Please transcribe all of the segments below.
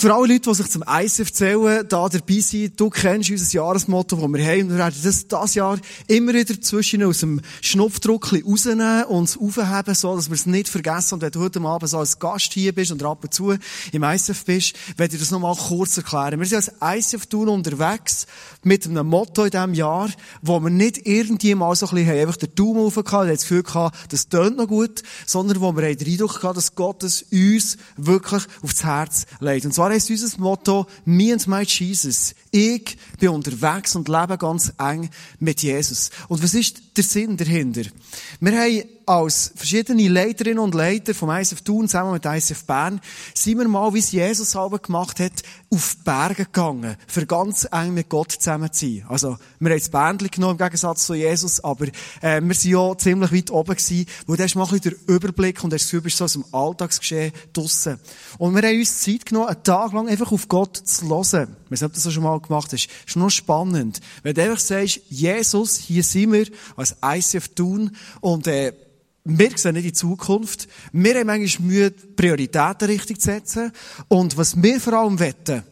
Für alle Leute, die sich zum ICF zählen, da dabei sind, du kennst unser Jahresmotto, das wir haben. Wir werden das dieses Jahr immer wieder zwischen aus dem Schnupfdruck rausnehmen und es aufheben, so dass wir es nicht vergessen. Und wenn du heute Abend so als Gast hier bist und ab und zu im ICF bist, werde ich das nochmal kurz erklären. Wir sind als ICF Tour unterwegs mit einem Motto in diesem Jahr, wo wir nicht irgendwie mal so ein bisschen einfach den Daumen aufgehauen, das Gefühl gehabt, das tönt noch gut, sondern wo wir den Eindruck hatten, dass Gott es uns wirklich aufs Herz legt. Und zwar zwar ist unser Motto, me and my Jesus. Ich bin unterwegs und lebe ganz eng mit Jesus. Und was ist der Sinn dahinter? Wir haben als verschiedene Leiterinnen und Leiter vom ISF Thun zusammen mit ISF Bern, sind wir mal, wie es Jesus selber gemacht hat, auf Berge gegangen, für ganz eng mit Gott zusammen zu sein. Also, wir haben das Bändchen genommen, im Gegensatz zu Jesus, aber, äh, wir sind ja ziemlich weit oben gewesen, wo da ist mal ein bisschen der Überblick und das ist so aus dem Alltagsgeschehen draussen. Und wir haben uns Zeit genommen, einen Tag lang einfach auf Gott zu hören. Ich weiß nicht, ob du das schon mal gemacht hast. ist noch spannend. Wenn du einfach sagst, Jesus, hier sind wir, als ICF Thun, und, äh, wir sehen nicht die Zukunft. Wir haben manchmal Mühe, Prioritäten richtig zu setzen. Und was wir vor allem wetten,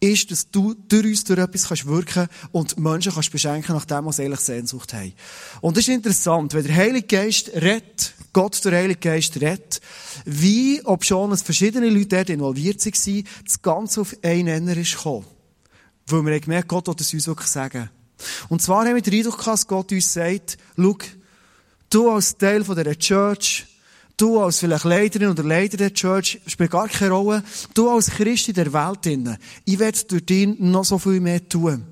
ist, dass du durch uns durch etwas kannst wirken und Menschen kannst beschenken, nach dem, was eigentlich Sehnsucht haben. Und das ist interessant, wenn der Heilige Geist redet, Gott, der Heilige Geist redet, wie, ob schon verschiedene Leute dort involviert waren, das Ganze auf einen Nenner ist gekommen. Weil wir haben gemerkt, Gott wird es uns wirklich sagen. Und zwar haben wir den Eindruck gehabt, dass Gott uns sagt, schau, Du als Teil von dieser Church, du als vielleicht Leiterin oder Leiter der Church, spielt gar keine Rolle. Du als Christ in der Welt, ich werde durch dich noch so viel mehr tun.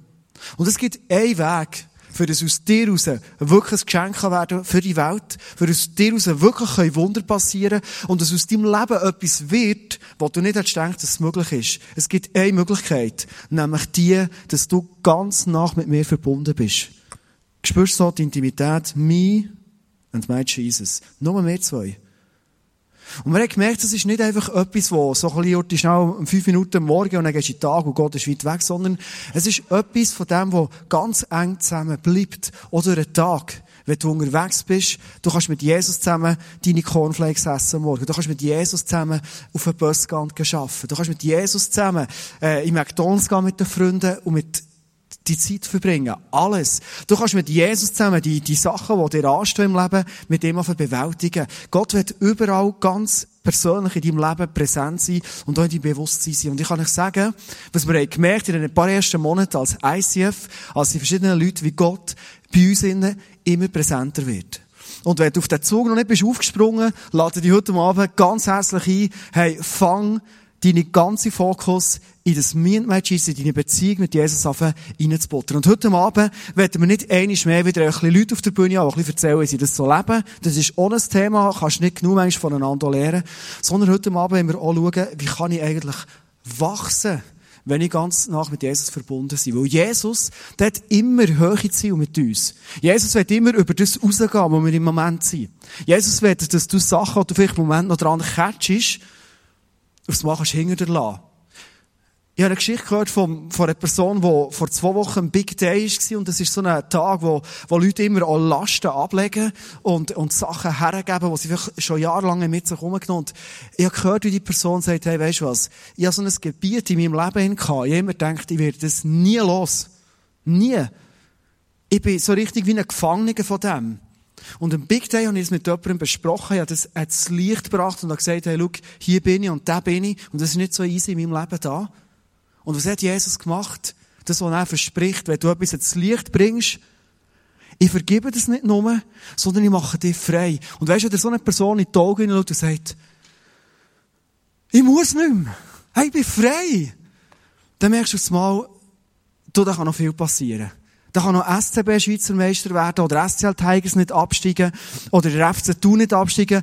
Und es gibt einen Weg, für das aus dir heraus wirklich ein Geschenk werden für die Welt, für das aus dir heraus wirklich Wunder passieren und dass aus deinem Leben etwas wird, wo du nicht hättest gedacht, dass es möglich ist. Es gibt eine Möglichkeit, nämlich die, dass du ganz nach mit mir verbunden bist. Spürst so die Intimität, mich und my Jesus. Nur mehr zwei. Und man hat gemerkt, das ist nicht einfach etwas, wo so ein bisschen schnell um fünf Minuten morgen und dann gehst du in den Tag und Gott ist weit weg, sondern es ist etwas von dem, wo ganz eng zusammen bleibt. Oder einen Tag, wenn du unterwegs bist, du kannst mit Jesus zusammen deine Cornflakes essen morgen. Du kannst mit Jesus zusammen auf einen Bus gehen und arbeiten. Du kannst mit Jesus zusammen äh, in McDonalds gehen mit den Freunden und mit die Zeit verbringen. Alles. Du kannst mit Jesus zusammen die, die Sachen, die dir anstehen im Leben, mit dem einfach bewältigen. Gott wird überall ganz persönlich in deinem Leben präsent sein und auch in deinem Bewusstsein sein. Und ich kann euch sagen, was wir haben gemerkt in den paar ersten Monaten als ICF, als die verschiedenen Leute wie Gott bei uns innen immer präsenter wird. Und wenn du auf den Zug noch nicht bist aufgesprungen, lade dich heute Abend ganz herzlich ein, hey, fang deinen ganzen Fokus in das Jesus, in deine Beziehung mit Jesus reinzubuttern. Und heute Abend werden wir nicht einiges mehr wieder ein bisschen Leute auf der Bühne haben, die ein bisschen erzählen, wie sie das so leben. Das ist ohne ein Thema, kannst nicht genug Menschen voneinander lernen. Sondern heute Abend werden wir auch schauen, wie kann ich eigentlich wachsen, wenn ich ganz nach mit Jesus verbunden bin. Weil Jesus, der hat immer höhere Ziele mit uns. Jesus wird immer über das rausgehen, wo wir im Moment sind. Jesus wird, dass du Sachen, die du vielleicht im Moment noch dran catchst, aufs du hinter dir lassen. Ich habe eine Geschichte gehört von, von einer Person, die vor zwei Wochen ein Big Day war. Und das ist so ein Tag, wo, wo Leute immer auch Lasten ablegen und, und Sachen hergeben, die sie schon jahrelang mit sich herumgenommen Und ich habe gehört, wie die Person sagt, hey, weisst du was? Ich habe so ein Gebiet in meinem Leben gehabt. Ich habe immer gedacht, ich werde das nie los. Nie. Ich bin so richtig wie ein Gefangener von dem. Und im Big Day habe ich es mit jemandem besprochen, ich habe das, das Licht gebracht und habe gesagt, hey, schau, hier bin ich und da bin ich und das ist nicht so easy in meinem Leben da. Und was hat Jesus gemacht? Das, was er verspricht, wenn du etwas ins Licht bringst, ich vergebe das nicht nur, sondern ich mache dich frei. Und weißt du, wenn so eine Person in die Augen schaut und sagt, ich muss nicht mehr, hey, ich bin frei, dann merkst du mal, du, da kann noch viel passieren. Da kann noch SCB Schweizer Meister werden oder SCL Tigers nicht absteigen oder der FC Thun nicht absteigen.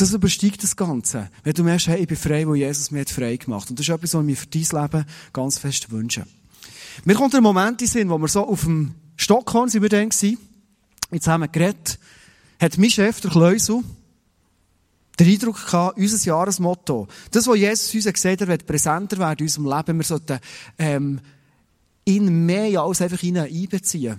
Das übersteigt das Ganze. Wenn du merkst, hey, ich bin frei, wo Jesus mir frei gemacht hat. Und das ist etwas, was ich mir für dein Leben ganz fest wünsche. Mir kommt ein Moment in Sinn, wo wir so auf dem Stockholm sind wir dann gewesen. Jetzt haben wir geredet. Hat mein Chef, der Kleusel, den Eindruck gehabt, unser Jahresmotto, das, was Jesus uns gesagt hat, wird präsenter werden in unserem Leben. Wir sollten, ähm, ihn mehr als einfach ihn einbeziehen.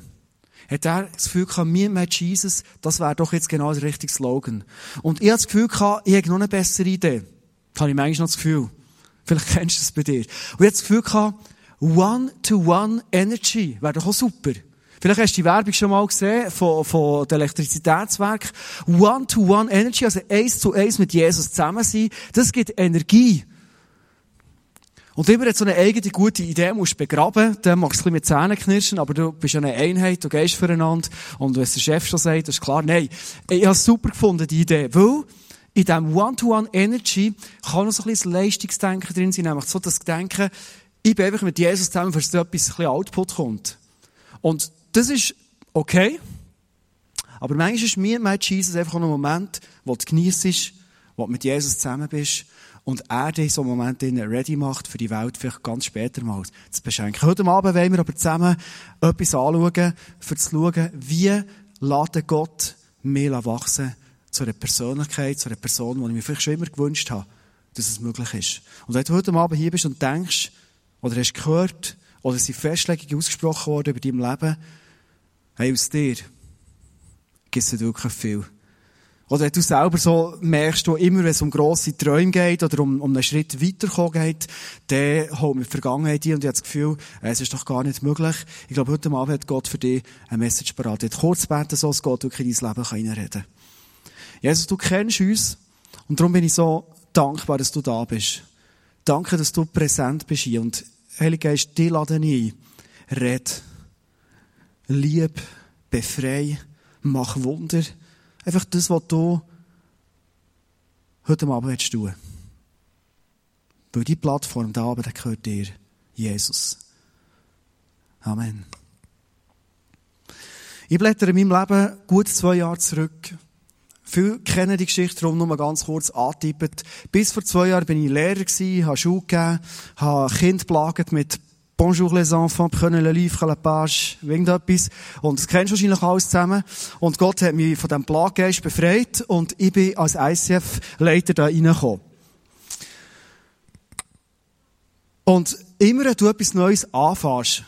Hat er das Gefühl gehabt, mir mit Jesus, das wäre doch jetzt genau der richtige Slogan. Und ich habe das Gefühl gehabt, ich habe noch eine bessere Idee. Das habe ich manchmal noch das Gefühl. Vielleicht kennst du es bei dir. Und ich hatte das Gefühl gehabt, One-to-One Energy wäre doch auch super. Vielleicht hast du die Werbung schon mal gesehen von, von den Elektrizitätswerken. One-to-One Energy, also eins zu eins mit Jesus zusammen sein, das gibt Energie. Und immer hat so eine eigene gute Idee, musst begraben, dann machst du ein bisschen mit Zähnen knirschen, aber du bist ja eine Einheit, du gehst füreinander. Und wenn es der Chef schon sagt, das ist klar, nein. Ich habe es super gefunden, die Idee. Weil, in diesem One-to-One Energy kann noch so ein bisschen Leistungsdenken drin sein, nämlich so das Denken, ich bin einfach mit Jesus zusammen, dass etwas ein bisschen Output kommt. Und das ist okay. Aber manchmal ist mir mit Jesus einfach ein Moment, wo du genießt, wo du mit Jesus zusammen bist und er dich so einem Moment ready macht für die Welt, vielleicht ganz später mal zu beschenken. Heute Abend wollen wir aber zusammen etwas anschauen, für zu schauen, wie lädt Gott mehr wachsen zu einer Persönlichkeit, zu einer Person, die ich mir vielleicht schon immer gewünscht habe, dass es möglich ist. Und wenn du heute Abend hier bist und denkst, oder hast gehört, oder sind Festlegungen ausgesprochen worden über dein Leben, hey, aus dir gibt es wirklich viel. Oder du selber so merkst, du immer, wenn es um grosse Träume geht oder um, um einen Schritt weiterkommen geht, dann holt mir die Vergangenheit ein und ich habe das Gefühl, es ist doch gar nicht möglich. Ich glaube, heute Abend hat Gott für dich eine Message parat. Ich kurz beten, so dass Gott wirklich in dein Leben reinreden kann. Jesus, du kennst uns und darum bin ich so dankbar, dass du da bist. Danke, dass du präsent bist hier und Heilige Geist, die laden ein. Red. Lieb. Befrei. Mach Wunder. Einfach das, was du heute Abend willst. Weil die Plattform da oben, gehört dir. Jesus. Amen. Ich blättere in meinem Leben gut zwei Jahre zurück. Viele kennen die Geschichte, darum nur ganz kurz antippt. Bis vor zwei Jahren bin ich Lehrer habe Schule gegeben, habe Kinder belagert mit Bonjour les enfants, prenez le livre, la page, irgendetwas. Und das kennst du wahrscheinlich alles zusammen. Und Gott hat mich von diesem Plaggeist befreit und ich bin als ICF-Leiter da reingekommen. Und immer, wenn du etwas Neues anfängst,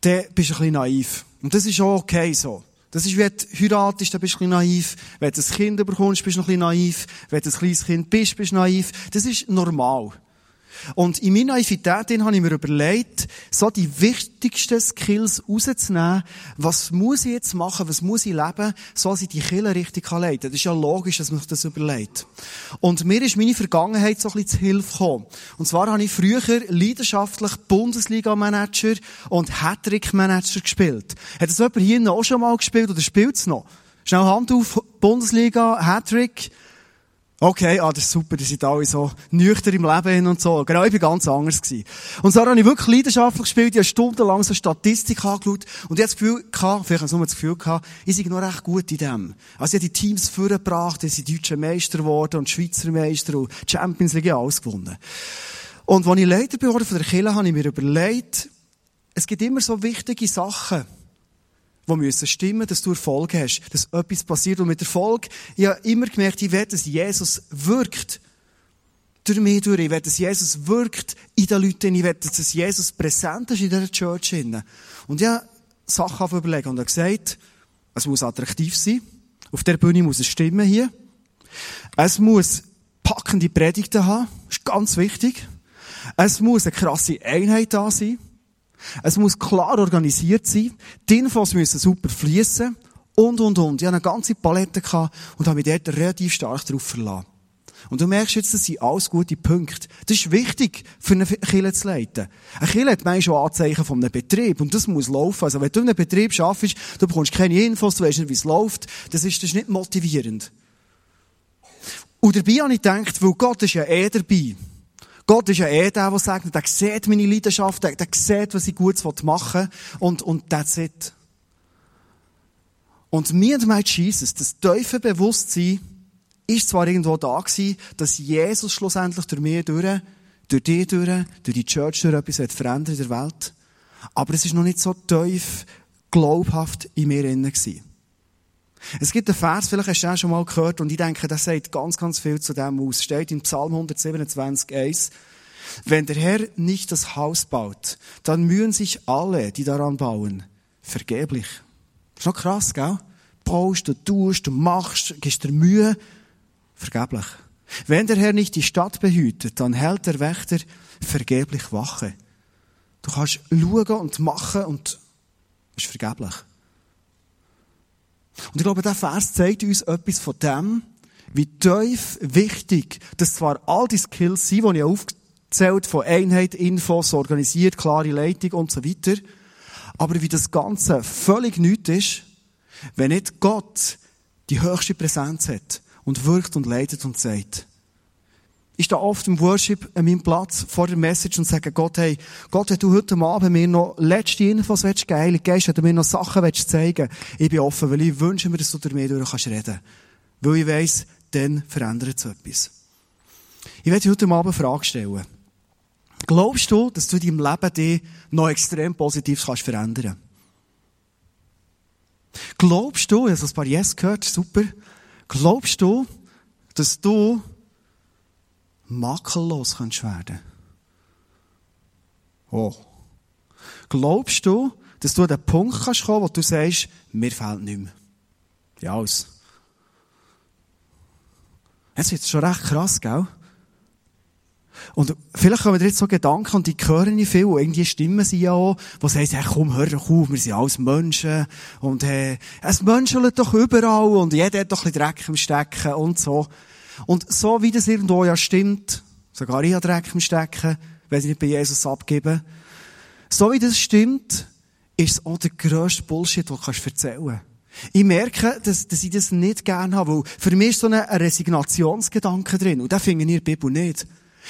dann bist du ein bisschen naiv. Und das ist auch okay so. Das ist, wenn du heiratest, dann bist du ein bisschen naiv. Wenn du ein Kind bekommst, bist du ein bisschen naiv. Wenn du ein kleines Kind bist, bist du naiv. Das ist normal. Und in meiner Naivität habe ich mir überlegt, so die wichtigsten Skills rauszunehmen. Was muss ich jetzt machen? Was muss ich leben? So dass ich die Kille richtig leiten kann. Das ist ja logisch, dass man sich das überlegt. Und mir ist meine Vergangenheit so ein bisschen zu Hilfe gekommen. Und zwar habe ich früher leidenschaftlich Bundesliga-Manager und Hattrick-Manager gespielt. Hat das jemand hier auch schon mal gespielt oder spielt es noch? Schnell Hand auf, Bundesliga, Hattrick. Okay, ah, das ist super, die sind alle so nüchtern im Leben und so. Genau, ich bin ganz anders gewesen. Und so habe ich wirklich leidenschaftlich gespielt, ich habe stundenlang so Statistik angeschaut und ich habe das Gefühl gehabt, vielleicht habe ich nur das Gefühl gehabt, ich sei noch recht gut in dem. Also ich habe die Teams vorgebracht, ich sind deutsche Meister geworden und Schweizer Meister und Champions League alles gewonnen. Und als ich Leiter geworden von der Kirche, habe ich mir überlegt, es gibt immer so wichtige Sachen, die müssen stimmen, dass du Erfolg hast, dass etwas passiert. Und mit Erfolg, ich habe immer gemerkt, ich will, dass Jesus wirkt. Durch mich durch. Ich will, dass Jesus wirkt in den Leuten. Ich will, dass Jesus präsent ist in dieser Church. Und ich habe Sachen überlegen und habe gesagt, es muss attraktiv sein. Auf der Bühne muss es stimmen hier. Es muss packende Predigten haben. Das ist ganz wichtig. Es muss eine krasse Einheit da sein. Es muss klar organisiert sein. Die Infos müssen super fließen. Und, und, und. Ich hatte eine ganze Palette gehabt und habe mich dort relativ stark darauf verlassen. Und du merkst jetzt, das sind alles gute Punkte. Das ist wichtig, für eine Kille zu leiten. Eine Kille hat manchmal schon Anzeichen von einem Betrieb. Und das muss laufen. Also, wenn du in einem Betrieb arbeitest, du bekommst keine Infos, du weißt nicht, wie es läuft. Das ist, das ist nicht motivierend. Und dabei habe ich gedacht, weil Gott ist ja eh dabei. Gott ist ja eh der, der sagt, der sieht meine Leidenschaft, der, der sieht, was ich Gutes machen will und, und that's it. Und mir und mein Jesus, das tiefe Bewusstsein, ist zwar irgendwo da gewesen, dass Jesus schlussendlich durch mich durch, durch dich durch, durch die Church durch etwas verändert in der Welt. Aber es ist noch nicht so tief glaubhaft in mir innen gewesen. Es gibt einen Vers, vielleicht hast du den schon mal gehört, und ich denke, das sagt ganz, ganz viel zu dem aus. Steht in Psalm 127, 1. Wenn der Herr nicht das Haus baut, dann mühen sich alle, die daran bauen, vergeblich. Das ist noch krass, gell? Baust, du tust, du machst, gibst dir Mühe, vergeblich. Wenn der Herr nicht die Stadt behütet, dann hält der Wächter vergeblich wachen. Du kannst schauen und machen und ist vergeblich. Und ich glaube, der Vers zeigt uns etwas von dem, wie tief wichtig, dass zwar all die Skills sind, die ich aufgezählt von Einheit, Infos, organisiert, klare Leitung und so weiter, aber wie das Ganze völlig nichts ist, wenn nicht Gott die höchste Präsenz hat und wirkt und leitet und sagt, ich stehe oft im Worship an meinem Platz vor der Message und sage Gott, hey, Gott, wenn du heute Abend mir noch letzte Infos willst, geil, gehst, wenn du mir noch Sachen willst zeigen, ich bin offen, weil ich wünsche mir, dass du mich durch kannst reden. Weil ich weiss, dann verändert es etwas. Ich werde heute Abend eine Frage stellen. Glaubst du, dass du in deinem Leben dich noch extrem positiv kannst verändern Glaubst du, ich habe ein paar Yes gehört, super. Glaubst du, dass du makellos kannst werden Oh. Glaubst du, dass du an den Punkt kannst kommen, wo du sagst, mir fehlt nichts mehr? Ja, alles. Es ist schon recht krass, gell? Und vielleicht kommen dir jetzt so Gedanken, und die hören nicht viel, und irgendwie Stimmen sie ja auch, die sagen, hey, komm, hör doch auf, wir sind alles Menschen, und, äh, es menschelt doch überall, und jeder hat doch ein bisschen Dreck im Stecken, und so. Und so wie das irgendwo ja stimmt, sogar ich habe Dreck im Stecken, wenn ich nicht bei Jesus abgeben, so wie das stimmt, ist es auch der grösste Bullshit, den du erzählen kannst. Ich merke, dass, dass ich das nicht gerne habe, weil für mich ist so ein Resignationsgedanke drin, und den finde ich in der Bibel nicht.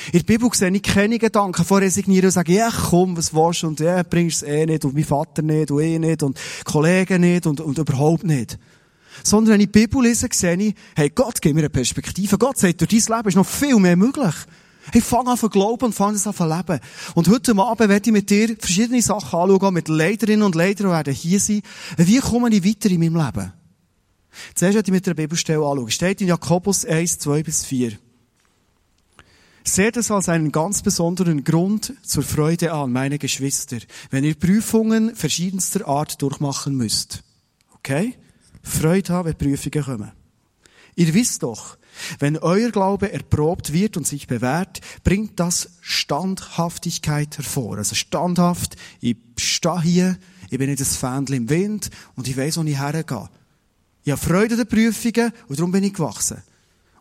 In der Bibel sehe ich keine Gedanken von resignieren und sagen, ja, komm, was willst du, und ja, bringst es eh nicht, und mein Vater nicht, und eh nicht, und Kollegen nicht, und, und überhaupt nicht. Sondern wenn ich die Bibel lese, sehe ich, hey, Gott gibt mir eine Perspektive. Gott sagt, durch dein Leben ist noch viel mehr möglich. Hey, fang an zu glauben und fang an zu leben. Und heute Abend werde ich mit dir verschiedene Sachen anschauen, mit Leiderinnen und Leidern, die werden hier sein. Wie komme ich weiter in meinem Leben? Zuerst werde ich mit der Bibelstelle anschauen. Steht in Jakobus 1, 2 bis 4. Seht es als einen ganz besonderen Grund zur Freude an, meine Geschwister, wenn ihr Prüfungen verschiedenster Art durchmachen müsst. Okay? Freude haben, wenn Prüfungen kommen. Ihr wisst doch, wenn euer Glaube erprobt wird und sich bewährt, bringt das Standhaftigkeit hervor. Also standhaft, ich stehe hier, ich bin nicht ein Fähnchen im Wind und ich weiß, wo ich hergehe. Ich habe Freude an den Prüfungen und darum bin ich gewachsen.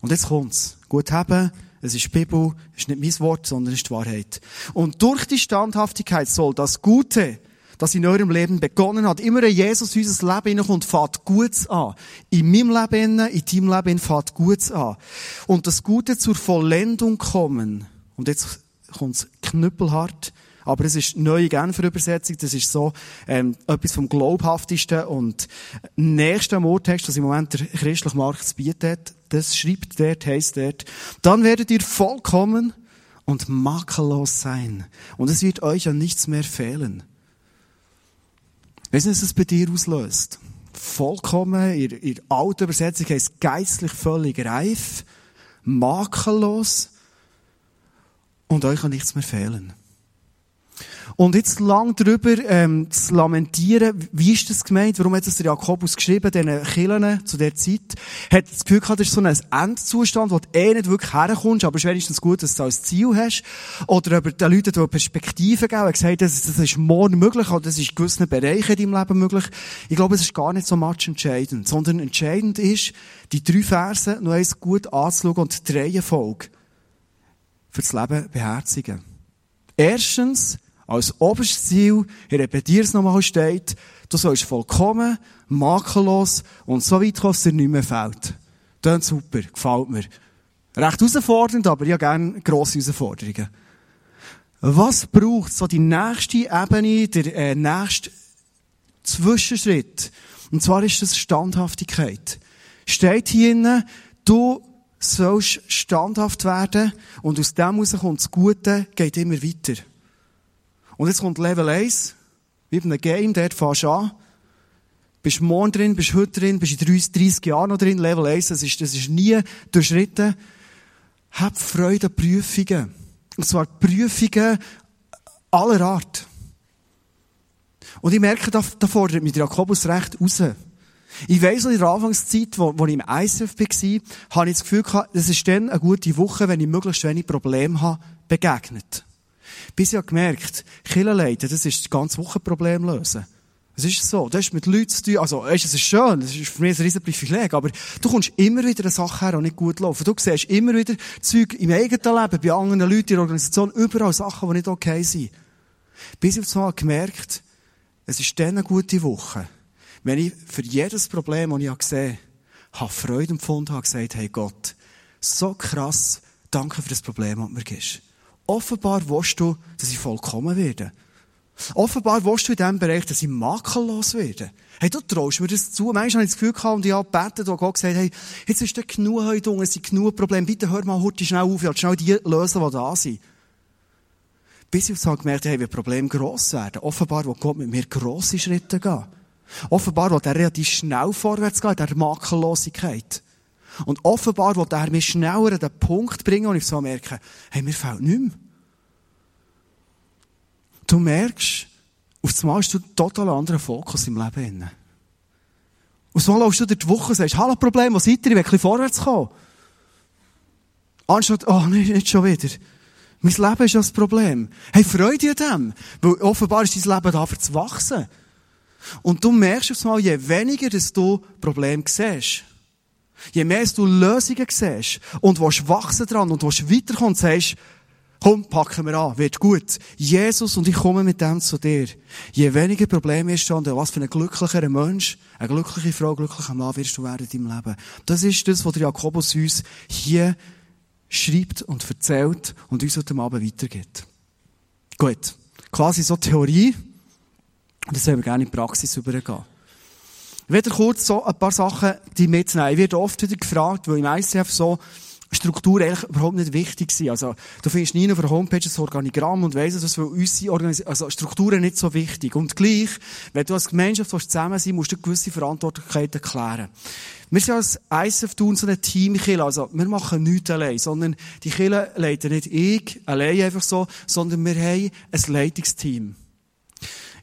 Und jetzt kommt's. Gut haben, es ist die Bibel, es ist nicht mein Wort, sondern es ist die Wahrheit. Und durch die Standhaftigkeit soll das Gute, das in eurem Leben begonnen hat. Immer wenn Jesus unser Leben hineinkommt, fährt Gutes an. In meinem Leben, in deinem Leben fährt Gutes an. Und das Gute zur Vollendung kommen. Und jetzt kommt's knüppelhart. Aber es ist neue Genfer Übersetzung. Das ist so, ähm, etwas vom Glaubhaftesten und nächsten Mordtext, das im Moment der christliche Markt bietet. Das schreibt dort, heisst dort. Dann werdet ihr vollkommen und makellos sein. Und es wird euch an nichts mehr fehlen. Weißt du, was es bei dir auslöst? Vollkommen, in, in alter Übersetzung heisst geistlich völlig reif, makellos und euch kann nichts mehr fehlen. Und jetzt lang darüber ähm, zu lamentieren, wie ist das gemeint, warum hat es der Jakobus geschrieben, diesen Killen zu der Zeit, hat das Gefühl gehabt, das ist so ein Endzustand, wo du eh nicht wirklich herkommst, aber es ist wenigstens gut, dass du als Ziel hast. Oder über den Leuten, die Perspektiven geben, haben gesagt, das, das ist morgen möglich, oder das ist in gewissen Bereichen in deinem Leben möglich. Ich glaube, es ist gar nicht so much entscheidend, sondern entscheidend ist, die drei Verse noch eins gut anzuschauen und die Reihenfolge für das Leben beherzigen. Erstens, als oberstes Ziel, ich repetiere es nochmal, steht, du sollst vollkommen, makellos und so weit kommen, dass dir nichts mehr fehlt. Tönt super, gefällt mir. Recht herausfordernd, aber ja gerne grosse Herausforderungen. Was braucht so die nächste Ebene, der äh, nächste Zwischenschritt? Und zwar ist das Standhaftigkeit. Steht hier innen, du sollst standhaft werden und aus dem heraus kommt das Gute, geht immer weiter. Und jetzt kommt Level 1, wie bei einem Game, dort fährst du an. Bist morgen drin, bist heute drin, bist in 30, 30 Jahren noch drin. Level 1, das ist, das ist nie durchschritten. Hab Freude an Prüfungen. Und zwar Prüfungen aller Art. Und ich merke, da, da fordert mich Jakobus recht raus. Ich weiss noch, in der Anfangszeit, wo, wo ich im ISF war, habe ich das Gefühl gehabt, das ist dann eine gute Woche, wenn ich möglichst wenig Probleme habe, begegnet. Bis ich habe gemerkt, Killenleiten, das ist das ganze Wochenproblem lösen. Es ist so. Das ist mit Leuten zu tun. Also, es ist schön. Das ist für mich ein riesen Privileg. Aber du kommst immer wieder eine Sache her, die nicht gut laufen. Du siehst immer wieder Zeug im eigenen Leben, bei anderen Leuten in der Organisation, überall Sachen, die nicht okay sind. Bis ich mal gemerkt, es ist dann eine gute Woche, wenn ich für jedes Problem, das ich gesehen habe, Freude empfunden habe, gesagt, hey Gott, so krass, danke für das Problem, das du mir gibst. Offenbar willst du, dass ich vollkommen werde. Offenbar willst du in diesem Bereich, dass ich makellos werde. Hey, du traust mir das zu. Manchmal habe ich das Gefühl gehabt und ich habe gebeten, wo Gott gesagt hey, jetzt ist da genug heute, es sind genug Probleme, bitte hör mal heute schnell auf, ich will schnell die lösen, die da sind. Bis ich so gemerkt habe, hey, wie Probleme gross werden. Offenbar will Gott mit mir grosse Schritte gehen. Offenbar will er relativ schnell vorwärts gehen, in der Makellosigkeit. Und offenbar will er mich schneller an den Punkt bringen, wo ich so merke, hey, mir fehlt nichts mehr. Du merkst, auf einmal hast du einen total anderen Fokus im Leben. Und so läufst du durch die Woche und sagst, hallo Problem, wo seid ihr? Ich will ein vorwärts kommen. Anstatt, oh, nicht, nicht schon wieder. Mein Leben ist das Problem. Hey, freu dich an dem. Weil offenbar ist dein Leben da für zu wachsen. Und du merkst auf einmal, je weniger dass du Probleme siehst, je mehr du Lösungen siehst und willst wachsen dran und willst weiterkommen und sagst, Komm, packen wir an, wird gut. Jesus und ich komme mit dem zu dir. Je weniger Probleme du und was für ein glücklicher Mensch, eine glückliche Frau, glücklicher Mann wirst du werden in deinem Leben. Das ist das, was der Jakobus uns hier schreibt und erzählt und uns heute Abend weitergibt. Gut. Quasi so Theorie. Das sollen wir gerne in die Praxis übergehen. Ich werde kurz so ein paar Sachen die mitnehmen. Ich werde oft wieder gefragt, weil im ICF so Struktur eigentlich überhaupt nicht wichtig sind. Also, du findest nie auf der Homepage ein Organigramm und weisst, dass für uns Organis also Strukturen nicht so wichtig. Und gleich, wenn du als Gemeinschaft zusammen sein musst du gewisse Verantwortlichkeiten klären. Wir sind als ISF tun so ein Team also wir machen nichts allein, sondern die Kille leiten nicht ich allein einfach so, sondern wir haben ein Leitungsteam.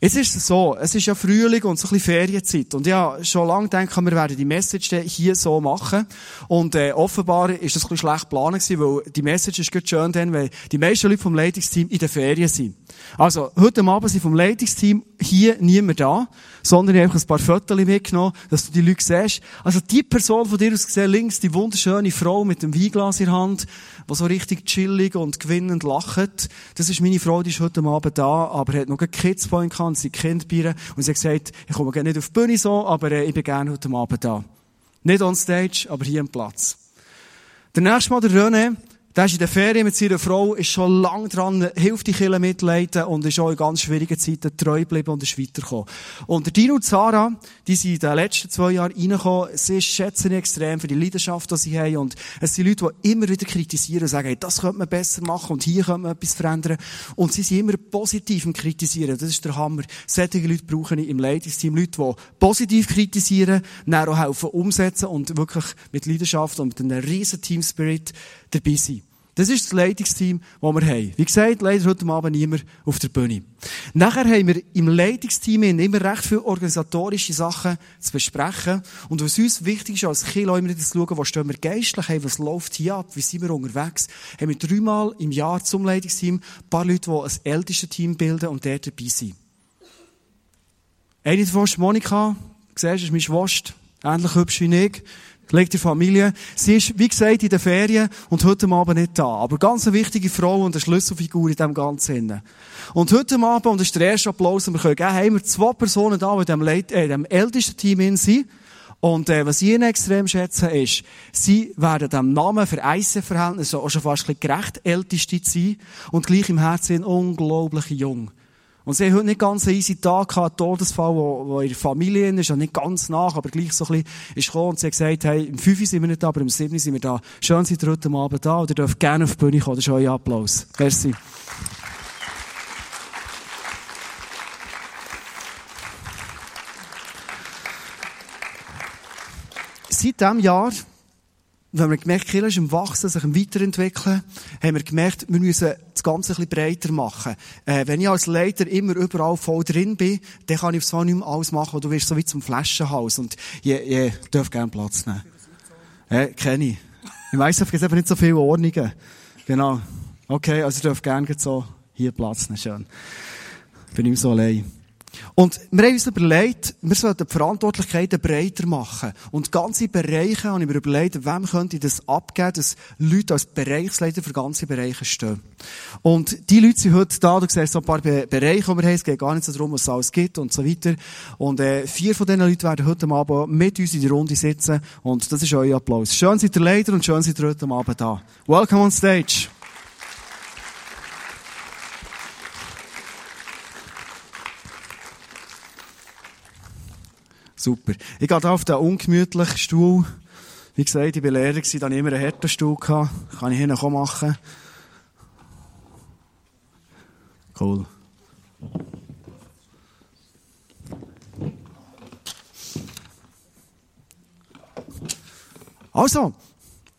Jetzt ist es so, es ist ja Frühling und so ein bisschen Ferienzeit. Und ja, schon lange denke wir werden die Message hier so machen. Und äh, offenbar ist das ein bisschen schlecht geplant gewesen, weil die Message ist gut schön dann, weil die meisten Leute vom Leitungsteam in der Ferien sind. Also, heute Abend sind vom Leitungsteam hier niemand da, sondern ich habe einfach ein paar Fotos mitgenommen, dass du die Leute siehst. Also die Person von dir aus gesehen, links, die wunderschöne Frau mit dem Weinglas in der Hand, die so richtig chillig und gewinnend lacht, das ist meine Frau, die ist heute Abend da, aber hat noch einen Kidspoint gehabt, sie kennt Bier und sie hat gesagt, ich komme gerne nicht auf die Bühne so, aber äh, ich bin gerne heute Abend da. Nicht on stage, aber hier am Platz. Der nächste Mal der René, der ist in der Ferien mit seiner Frau, ist schon lange dran, hilft die Kinder mitleiten und ist auch in ganz schwierigen Zeiten treu geblieben und ist weitergekommen. Und der Dino und Sarah, die sind in den letzten zwei Jahren reingekommen, sie schätzen extrem für die Leidenschaft, die sie haben und es sind Leute, die immer wieder kritisieren und sagen, hey, das könnte man besser machen und hier könnte man etwas verändern. Und sie sind immer positiv im Kritisieren. Das ist der Hammer. Solche Leute brauchen ich im Leitungsteam. Leute, die positiv kritisieren, dann auch helfen umsetzen und wirklich mit Leidenschaft und mit einem riesen Team Spirit dabei sind. Das ist das Leitungsteam, das wir haben. Wie gesagt, leider heute Abend niemand auf der Bühne. Nachher haben wir im Leitungsteam immer recht viele organisatorische Sachen zu besprechen. Und was uns wichtig ist, als Kilo immer zu schauen, wo stehen wir geistlich, hey, was läuft hier ab, wie sind wir unterwegs, haben wir dreimal im Jahr zum Leitungsteam ein paar Leute, die ein ältestes Team bilden und dort dabei sind. Eine davon ist Monika. Du siehst, ist meine Schwester. Ähnlich hübsch wie ich legt die Familie. Sie ist, wie gesagt, in den Ferien und heute Abend nicht da. Aber ganz eine wichtige Frau und eine Schlüsselfigur in dem Ganzen. Und heute Abend, und das ist der erste Applaus, den wir können geben, haben wir zwei Personen da, die in dem, äh, in dem ältesten Team sind. Und äh, was ich ihnen extrem schätze, ist, sie werden dem Namen für ICE-Verhältnisse auch schon fast ein gerecht älteste sein und gleich im Herzen unglaublich jung. Und sie haben heute nicht ganz einen easy Tag gehabt, Todesfall, wo, wo ihre Familie ist, nicht ganz nach, aber gleich so ein bisschen ist gekommen und sie hat gesagt, hey, im 5 sind wir nicht da, aber im 7 sind wir da. Schön, seid ihr heute Abend da, und ihr dürft gerne auf die Bühne kommen, das ist euer Applaus. Merci. Seit diesem Jahr wenn wir gemerkt, Kirche ist im Wachsen, sich im Weiterentwickeln, haben wir gemerkt, wir müssen das Ganze bisschen breiter machen. Äh, wenn ich als Leiter immer überall voll drin bin, dann kann ich zwar nicht mehr alles machen, du wirst so wie zum Flaschenhaus. Und je, je, darf gerne Platz nehmen. Äh, kenne ich. Im ISF gibt es eben nicht so viele Ordnungen. Genau. Okay, also ich darf gerne so hier Platz nehmen. Schön. Bin ich so allein. Und wir haben uns überlegt, wir sollten die Verantwortlichkeiten breiter machen. Und ganze Bereiche habe ich mir überlegt, wem könnte ich das abgeben, dass Leute als Bereichsleiter für ganze Bereiche stehen. Und die Leute sind heute da, du siehst so ein paar Be Bereiche, die wir haben, es geht gar nicht so darum, was es alles gibt und so weiter. Und äh, vier von diesen Leuten werden heute Abend mit uns in die Runde sitzen und das ist euer Applaus. Schön seid ihr Leiter und schön seid ihr heute Abend da. Welcome on stage. Super. Ich gehe da auf den ungemütlichen Stuhl. Wie gesagt, ich war Lehrer, da hatte ich immer einen harten Stuhl. Kann ich hier noch machen? Cool. Also,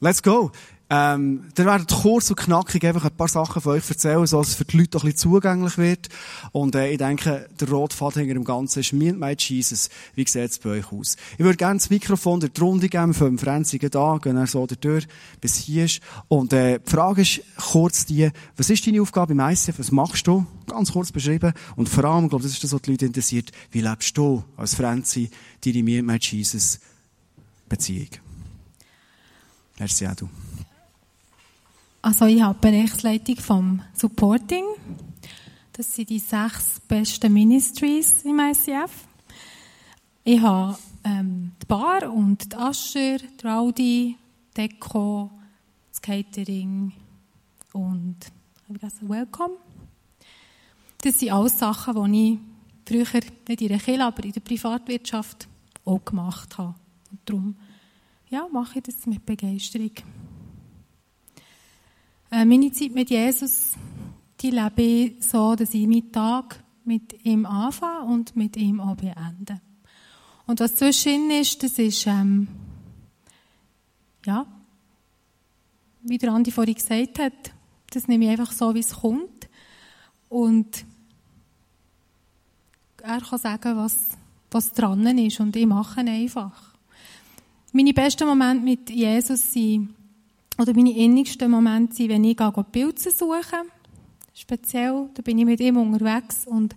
let's go. Ähm, dann werden kurz und knackig einfach ein paar Sachen von euch erzählen, so dass es für die Leute ein bisschen zugänglich wird. Und äh, ich denke, der Rotfaden hinter dem Ganzen ist «Me and Jesus». Wie sieht es bei euch aus? Ich würde gerne das Mikrofon der Runde geben, vom Frenzigen da, gehen dann so durch, bis hier ist. Und äh, die Frage ist kurz die, was ist deine Aufgabe im ICF, was machst du? Ganz kurz beschrieben. Und vor allem, ich glaube, das ist das, was die Leute interessiert, wie lebst du als Frenzi deine «Me and Jesus» Beziehung? Merci auch du. Also ich habe die Bereichsleitung vom Supporting. Das sind die sechs besten Ministries im ICF. Ich habe ähm, die Bar und die Ascher, die Audi, Deko, das Catering und Welcome. Das sind alles Sachen, die ich früher nicht in der Kirche, aber in der Privatwirtschaft auch gemacht habe. Und darum ja, mache ich das mit Begeisterung. Äh, meine Zeit mit Jesus, die lebe ich so, dass ich meinen Tag mit ihm anfange und mit ihm auch beende. Und was zwischen ist, das ist, ähm, ja, wie der Andi vorhin gesagt hat, das nehme ich einfach so, wie es kommt. Und er kann sagen, was, was dran ist und ich mache einfach. Meine besten Momente mit Jesus sind oder meine innigsten Momente sind, wenn ich Pilze suche. Speziell, da bin ich mit ihm unterwegs und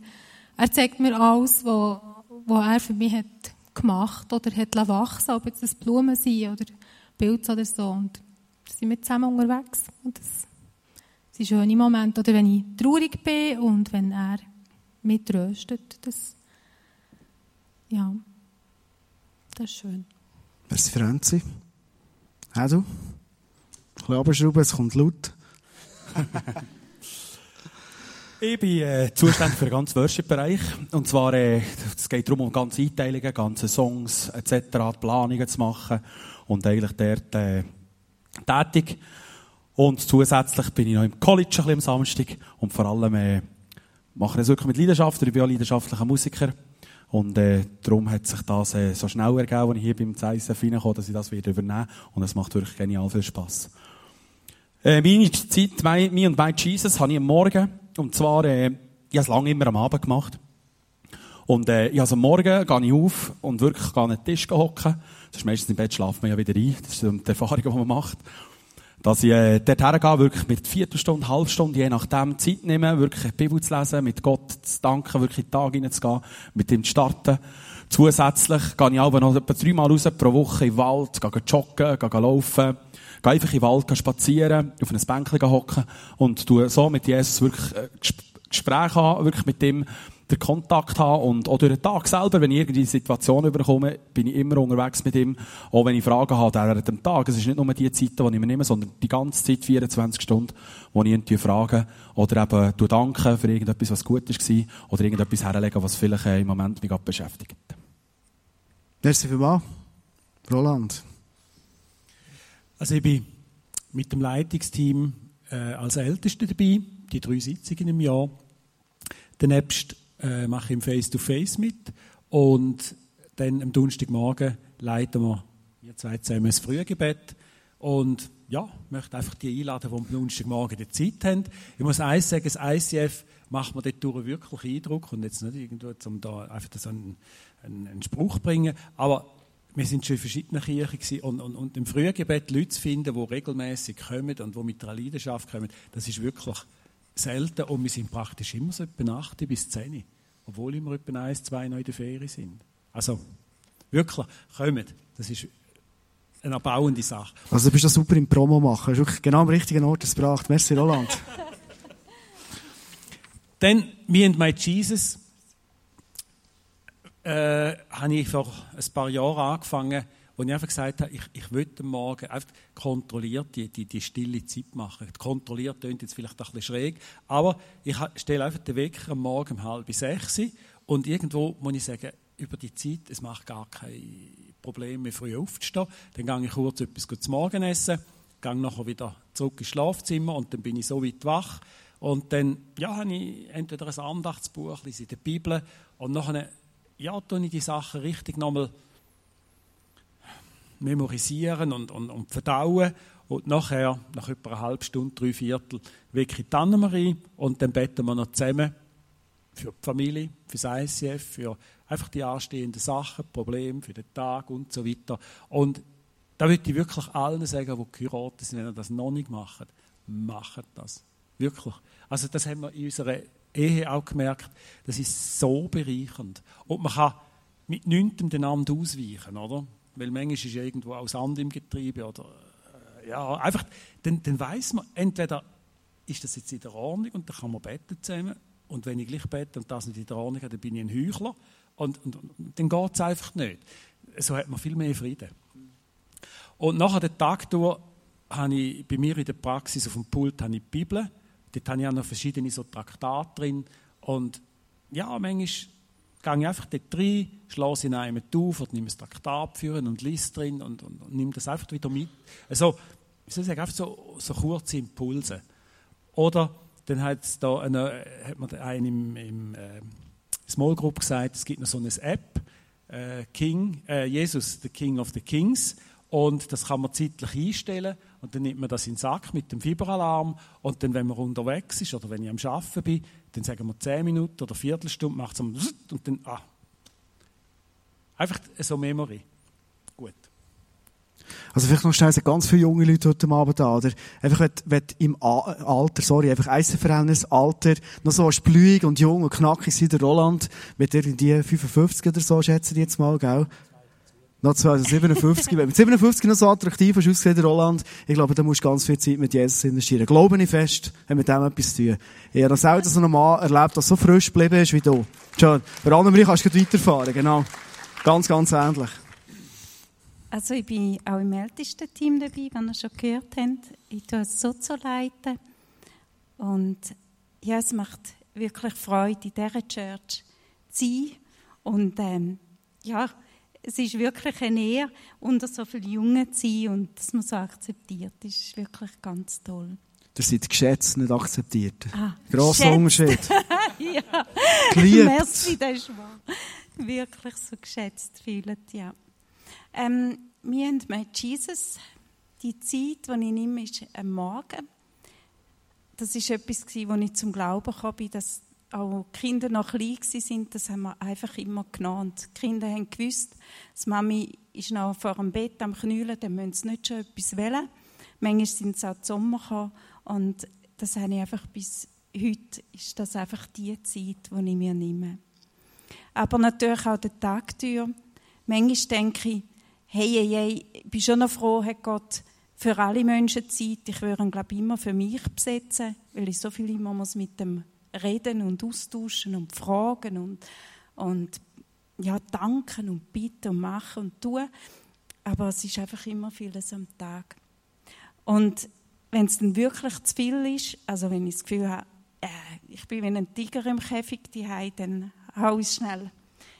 er zeigt mir alles, was, er für mich hat gemacht oder hat wachsen ob jetzt Blumen sind oder Pilze oder so. Und da sind wir zusammen unterwegs. Und das sind schöne Momente. Oder wenn ich traurig bin und wenn er mich tröstet. Das, ja, das ist schön. Merci, Franzi. Du? Bisschen runterschrauben, es kommt laut. ich bin äh, zuständig für den ganzen Worship-Bereich. Und zwar, äh, es geht darum, um ganze Einteilungen, ganze Songs etc., Planungen zu machen. Und eigentlich dort äh, tätig. Und zusätzlich bin ich noch im College ein bisschen am Samstag. Und vor allem äh, mache ich das wirklich mit Leidenschaft. Ich bin auch leidenschaftlicher Musiker. Und äh, darum hat sich das äh, so schnell ergeben, als ich hier beim CISF reinkomme, dass ich das wieder übernehme. Und es macht wirklich genial viel Spass. Äh, meine Zeit, mein, Me und My Jesus, habe ich am Morgen, und zwar, äh, ich habe es lange immer am Abend gemacht. Und äh, ich also am Morgen gehe ich auf und wirklich an den Tisch hocken. Ist meistens im Bett schlaft man ja wieder ein. Das ist die Erfahrung, die man macht. Dass ich äh, dort hergehe, wirklich mit Viertelstunde, Halbstunde, je nachdem Zeit nehmen, wirklich die Bibel zu lesen, mit Gott zu danken, wirklich in den Tag hineinzugehen, mit ihm zu starten. Zusätzlich gehe ich aber noch etwa dreimal raus pro Woche in den Wald, gehe joggen, gehe laufen Geh einfach in den Wald spazieren, auf einem Bänkchen hocken und du so mit Jesus wirklich äh, Gespräche haben, wirklich mit dem den Kontakt haben und auch durch den Tag selber, wenn ich irgendeine Situation überkomme, bin ich immer unterwegs mit ihm. Auch wenn ich Fragen habe während dem Tag. Es ist nicht nur die Zeit, die ich mir nehme, sondern die ganze Zeit, 24 Stunden, wo ich ihn frage oder eben danke für irgendetwas, was gut war oder irgendetwas herlegen, was vielleicht äh, im Moment mich gerade beschäftigt. Merci vielmals. Roland. Also ich bin mit dem Leitungsteam äh, als Ältester dabei, die drei Sitzungen im Jahr. Danebst äh, mache ich im Face-to-Face -face mit und dann am Donnerstagmorgen leiten wir, wir zwei zusammen das Frühgebet und ja, ich möchte einfach die einladen, die am Donnerstagmorgen die Zeit haben. Ich muss eins sagen, das ICF macht mir dort wirklich Eindruck und jetzt nicht irgendwo, um da einfach so einen, einen, einen Spruch zu bringen, aber wir sind schon in verschiedenen Kirchen und, und, und im Frühgebet Leute zu finden, die regelmäßig kommen und die mit einer Leidenschaft kommen, das ist wirklich selten und wir sind praktisch immer so etwa 8 bis 10, obwohl immer etwa 1, 2 noch in der Ferien sind. Also, wirklich, kommt. Das ist eine erbauende Sache. Also du bist da super im Promo machen. Du hast wirklich genau am richtigen Ort gebracht. Merci, Roland. Dann, Me and My Jesus, äh, habe ich vor ein paar Jahren angefangen, wo ich einfach gesagt habe, ich, ich will am Morgen einfach kontrolliert die, die, die stille Zeit machen. Kontrolliert klingt jetzt vielleicht ein bisschen schräg, aber ich stelle einfach den Wecker am Morgen um halb sechs und irgendwo muss ich sagen, über die Zeit, es macht gar kein Problem früh aufzustehen. Dann gehe ich kurz etwas zu Morgen essen, gehe nachher wieder zurück ins Schlafzimmer und dann bin ich so weit wach. Und dann ja, habe ich entweder ein Andachtsbuch, in der Bibel und nachher ja, tue ich die Sachen richtig nochmal memorisieren und, und, und verdauen. Und nachher, nach etwa einer halben Stunde, drei Viertel, wecke ich die Annemarie und dann beten wir noch zusammen für die Familie, für das ICF, für einfach die anstehenden Sachen, Probleme für den Tag und so weiter. Und da würde ich wirklich allen sagen, die geheiratet sind, wenn ihr das noch nicht macht, macht das. Wirklich. Also das haben wir in unserer Ehe auch gemerkt, das ist so bereichernd. Und man kann mit nichts einander ausweichen, oder? Weil manchmal ist irgendwo auch Sand im Getriebe oder äh, ja, einfach, dann, dann weiß man, entweder ist das jetzt in der Ordnung und dann kann man beten zusammen und wenn ich gleich bete und das nicht in der Ordnung habe, dann bin ich ein Heuchler und, und, und dann geht es einfach nicht. So hat man viel mehr Frieden. Und nachher den Tag durch habe ich bei mir in der Praxis auf dem Pult habe ich die Bibel. Dort habe ich auch noch verschiedene so Traktate drin. Und ja, manchmal gehe ich einfach dort rein, schlage in einem auf oder nehme ein Traktat führen und lese drin und, und, und nehme das einfach wieder mit. Also, ich soll sagen, einfach so, so kurze Impulse. Oder dann hat, es da eine, hat man einen im, im äh, Small Group gesagt, es gibt noch so eine App, äh, King, äh, Jesus, the King of the Kings. Und das kann man zeitlich einstellen. Und dann nimmt man das in den Sack mit dem Fiberalarm. Und dann, wenn man unterwegs ist oder wenn ich am Arbeiten bin, dann sagen wir 10 Minuten oder Viertelstunde, macht es und dann, ah. Einfach so Memory. Gut. Also vielleicht noch schnell, ganz viele junge Leute heute Abend da, oder? Einfach, wenn, wenn im Alter, sorry, einfach Eisenverhältnis, Alter, noch so splüig und jung und knackig sind, der Roland, mit irgendwie 55 oder so, schätze ich jetzt mal, gell? Noch 2057. Wenn mit 57 noch so attraktiv ist, der Roland, ich glaube, da musst du ganz viel Zeit mit Jesus investieren. Glaube ich fest, hat mit dem etwas zu tun. Ich habe noch selten so einen Mann erlebt, der so frisch geblieben ist wie du. Schön. Bei Annemarie kannst du weiterfahren, genau. Ganz, ganz ähnlich. Also ich bin auch im ältesten Team dabei, wenn ihr schon gehört habt. Ich tue es so zu leiten. Und ja, es macht wirklich Freude, in dieser Church zu sein. Und ähm, ja, es ist wirklich eine Ehre, unter so vielen Jungen zu sein und dass man so akzeptiert. Das ist wirklich ganz toll. Ihr seid geschätzt, nicht akzeptiert. Ah, Grosser Unterschied. ja, Geliebt. merci, das ist wahr. Wirklich so geschätzt fühlen, ja. Ähm, wir haben mit Jesus die Zeit, die ich nehme, ist am Morgen. Das ist etwas, wo ich zum Glauben kam, dass auch die Kinder noch klein waren, das haben wir einfach immer genommen. die Kinder haben gewusst, die Mami ist noch vor dem Bett am Knüllen, dann müssen sie nicht schon etwas wählen. Manchmal sind sie auch Sommer gekommen und das habe ich einfach bis heute, ist das einfach die Zeit, die ich mir nehme. Aber natürlich auch der Tagtür. Manchmal denke ich, hey, hey, hey, ich bin schon noch froh, hat Gott für alle Menschen Zeit. Ich würde ihn, glaube ich, immer für mich besetzen, weil ich so viel immer muss mit dem reden und austauschen und fragen und, und ja, danken und bitten und machen und tun. Aber es ist einfach immer vieles am Tag. Und wenn es dann wirklich zu viel ist, also wenn ich das Gefühl habe, äh, ich bin wie ein Tiger im Käfig, die dann hau ich schnell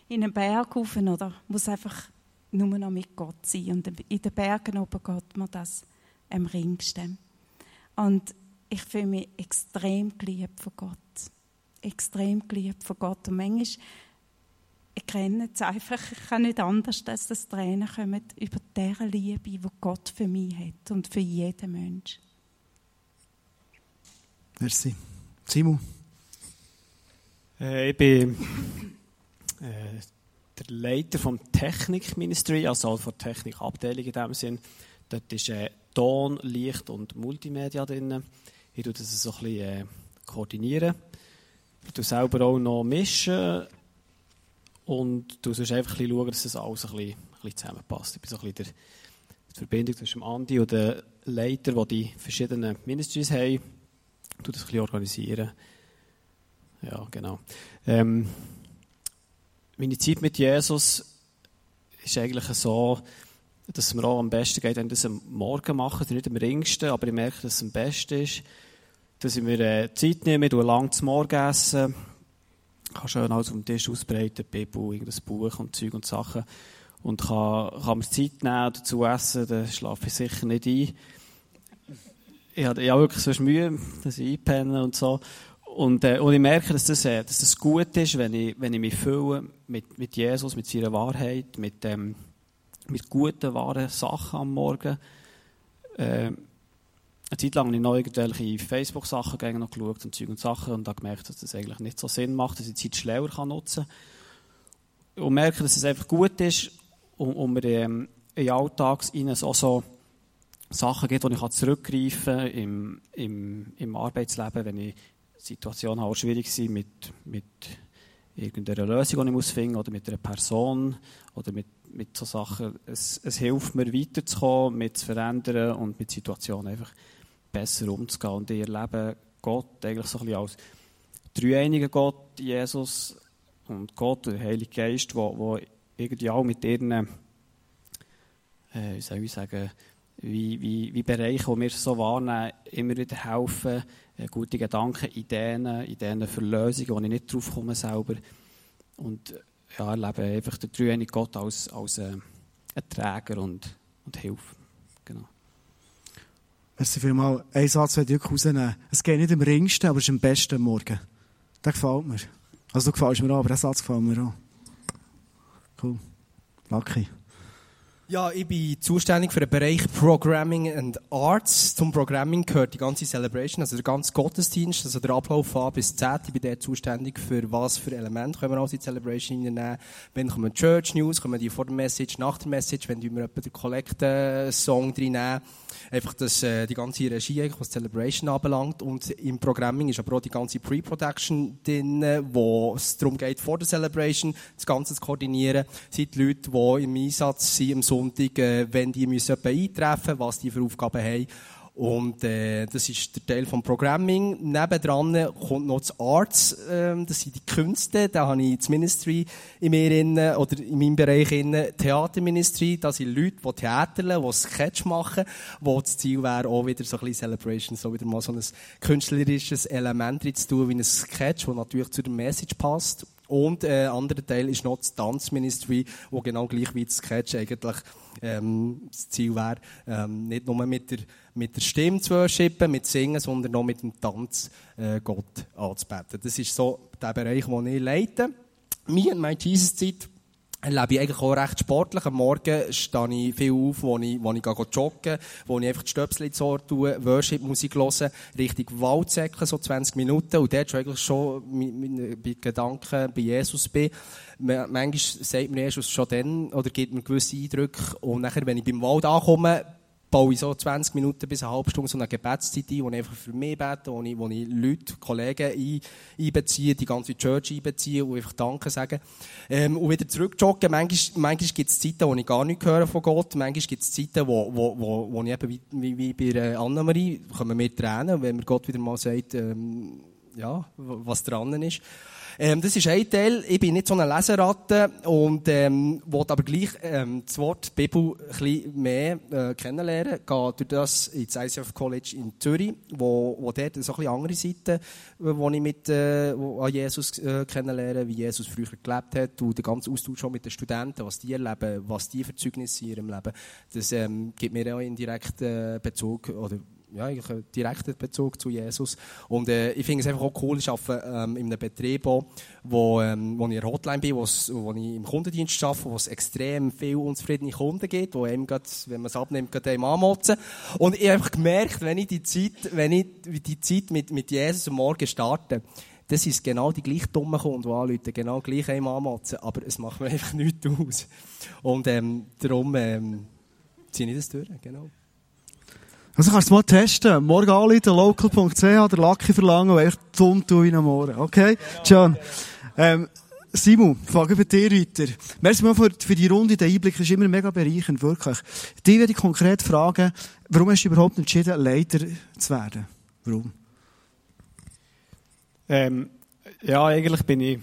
in einen Berg rauf oder muss einfach nur noch mit Gott sein. Und in den Bergen oben geht mir das am ringsten. Und ich fühle mich extrem geliebt von Gott. Extrem geliebt von Gott. Und manchmal, ich kenne es einfach, ich kann nicht anders, als dass Tränen kommen über diese Liebe, die Gott für mich hat und für jeden Menschen. Merci. Simon? Äh, ich bin äh, der Leiter vom Technik-Ministry, also von der Technikabteilung in dem Sinn. Dort ist äh, Ton, Licht und Multimedia drin. Ich tue das so ein bisschen äh, koordinieren. Du selber auch noch mischen und du sollst einfach ein schauen, dass das alles ein bisschen, ein bisschen zusammenpasst. Ich bin so ein bisschen der, die Verbindung zwischen Andi und den Leiter, die die verschiedenen Ministries haben, du das ein bisschen organisieren. Ja, genau. Ähm, meine Zeit mit Jesus ist eigentlich so, dass es mir auch am besten geht, wenn ich das am Morgen mache, nicht am ringsten, aber ich merke, dass es am besten ist, dass ich mir äh, Zeit nehme, ich lang zum Morgen essen, kann schön alles auf dem Tisch ausbreiten, Bibel, irgendein Buch und Zeug und Sachen und kann, kann mir Zeit nehmen, dazu essen, dann schlafe ich sicher nicht ein. Ich habe ja wirklich sonst Mühe, dass ich einpenne und so. Und, äh, und ich merke, dass das, äh, dass das gut ist, wenn ich, wenn ich mich fühle mit, mit Jesus, mit seiner Wahrheit, mit, ähm, mit guten, wahren Sachen am Morgen. Äh, eine Zeit lang habe ich noch irgendwelche Facebook-Sachen noch geschaut und Zeug und Sachen und habe gemerkt, dass das eigentlich nicht so Sinn macht, dass ich die Zeit schlauer kann nutzen kann. Und merke, dass es einfach gut ist, um, um mir ähm, in den Alltag so, Sachen gibt, die ich zurückgreifen kann im, im, im Arbeitsleben, wenn ich Situationen auch schwierig sind mit, mit irgendeiner Lösung, die ich muss oder mit einer Person oder mit, mit so Sachen. Es, es hilft mir weiterzukommen, mit zu verändern und mit Situationen einfach besser umzugehen. Und ich erlebe Gott eigentlich so ein bisschen als dreieinigen Gott, Jesus und Gott, der Heilige Geist, wo, wo irgendwie auch mit ihren, äh, wie soll ich sagen, wie, wie, wie Bereiche, die wir so wahrnehmen, immer wieder helfen, äh, gute Gedanken, Ideen, Ideen für Lösungen, wo ich nicht drauf komme selber. Und ja, erlebe einfach den dreieinigen Gott als, als äh, Träger und, und Hilfe. Genau. Merci vielmals. Ein Satz werde ich rausnehmen. Es geht nicht am ringsten, aber es ist am besten am Morgen. Der gefällt mir. Also du gefällst mir auch, aber der Satz gefällt mir auch. Cool. Lucky. Ja, ich bin zuständig für den Bereich Programming and Arts. Zum Programming gehört die ganze Celebration, also der ganze Gottesdienst, also der Ablauf A bis Z. Ich bin dort zuständig für was für Elemente können wir in die Celebration hineinnehmen. Wenn kommen Church News, kommen die vor der Message, nach der Message, wenn wir etwa den Collect-Song reinnehmen. Einfach das, äh, die ganze Regie, was Celebration anbelangt. Und im Programming ist aber auch die ganze Pre-Production drin, wo es darum geht, vor der Celebration das Ganze zu koordinieren. Es sind die Leute, die im Einsatz sind am Sonntag, äh, wenn die müssen eintreffen was die für Aufgaben haben. Und äh, das ist der Teil vom Programming. Nebendran kommt noch das Arts, äh, das sind die Künste. Da habe ich das Ministry in mir inne, oder in meinem Bereich inne, Theaterministry. Da sind Leute, die Theaterle, die Sketch machen, wo das Ziel wäre, auch wieder so ein bisschen Celebration, so wieder mal so ein künstlerisches Element zu tun, wie ein Sketch, das natürlich zu der Message passt. Und äh, anderer Teil ist noch das Tanzministry, wo genau gleich wie das Sketch eigentlich ähm, das Ziel wäre, ähm, nicht nur mit der, mit der Stimme zu worshipen, mit Singen, sondern auch mit dem Tanz äh, Gott anzubeten. Das ist so der Bereich, den ich leite. Mir und meine Jesus-Zeit lebe ich eigentlich auch recht sportlich. Am Morgen stehe ich viel auf, wo ich, wo ich gehe joggen, wo ich einfach die Stöpsel ins Ohr tue, Worship-Musik höre, richtig Waldsäcke, so 20 Minuten, und dort schon eigentlich schon mit Gedanken bei Jesus bin. Manchmal sagt mir Jesus schon dann, oder gibt mir gewisse Eindrücke, und nachher, wenn ich beim Wald ankomme, baue ich so 20 Minuten bis eine halbe Stunde so eine Gebetszeit ein, wo ich einfach für mich bete, wo ich, wo ich Leute, Kollegen ein, einbeziehe, die ganze Church einbeziehe und einfach Danke sagen. Ähm, und wieder zurück joggen. Manchmal, manchmal gibt es Zeiten, wo ich gar nichts höre von Gott. Manchmal gibt es Zeiten, wo, wo, wo, wo ich eben wie, wie, wie bei Anna-Marie, kommen wir Tränen, wenn mir Gott wieder mal sagt, ähm, ja, was dran ist. Ähm, das ist ein Teil. Ich bin nicht so eine Leseratte und ähm, wollte aber gleich ähm, das Wort Bibel ein bisschen mehr äh, kennenlernen. Gehe durch das ins ICF College in Zürich, wo, wo dort so ein bisschen andere Seite, wo ich mit äh, an Jesus äh, kennenlerne, wie Jesus früher gelebt hat und den ganzen Austausch schon mit den Studenten, was die erleben, was die für Zeugnisse in ihrem Leben. Das ähm, gibt mir auch in direkten Bezug oder ja, eigentlich einen direkten Bezug zu Jesus. Und äh, ich finde es einfach auch cool, ich arbeite ähm, in einem Betrieb, wo, ähm, wo ich in der Hotline bin, wo ich im Kundendienst arbeite, wo es extrem viele unzufriedene Kunden gibt, die einem grad, wenn man es abnimmt, gerade einem anmotzen. Und ich habe einfach gemerkt, wenn ich die Zeit, wenn ich die Zeit mit, mit Jesus am Morgen starte, das ist genau die gleich dummen Kunden, die anrufen, genau gleich einem anmotzen, aber es macht mir einfach nichts aus. Und ähm, darum ähm, ziehe ich das durch, genau. Also kannst du mal testen. Morgen anrufen, local.ch, der Lucky verlangen und echt dumm tun wie am Morgen. Okay? John. Ähm, Simon, frage bei dir weiter. Merci mal für, für die Runde, der Einblick ist immer mega bereichernd, wirklich. Die werde ich konkret fragen, warum hast du überhaupt entschieden, Leiter zu werden? Warum? Ähm, ja, eigentlich bin ich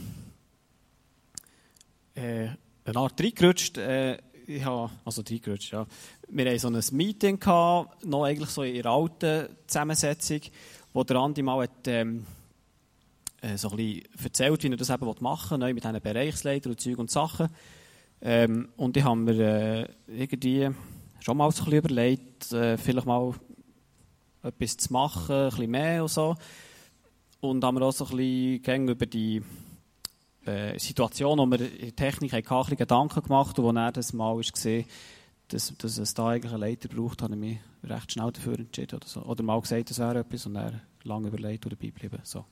äh, eine Art reingerutscht. Äh, ich habe, also reingerutscht, ja. Wir hatten so ein Meeting gehabt, noch eigentlich so in ihrer alten Zusammensetzung, wo der Andi mal hat, ähm, äh, so ein bisschen erzählt, wie er das eben machen will, mit diesen Bereichsleitern und Zeug und Sachen. Ähm, und ich habe mir äh, irgendwie schon mal so ein bisschen überlegt, äh, vielleicht mal etwas zu machen, ein bisschen mehr und so. Und haben wir auch so ein bisschen über die äh, Situation, wo wir in der Technik hatten, ein bisschen Gedanken gemacht und als er das mal gesehen dass, dass es da eigentlich einen Leiter braucht, habe ich mich recht schnell dafür entschieden. Oder, so. oder mal gesagt, das wäre etwas und er lange überlegt oder dabei geblieben. So.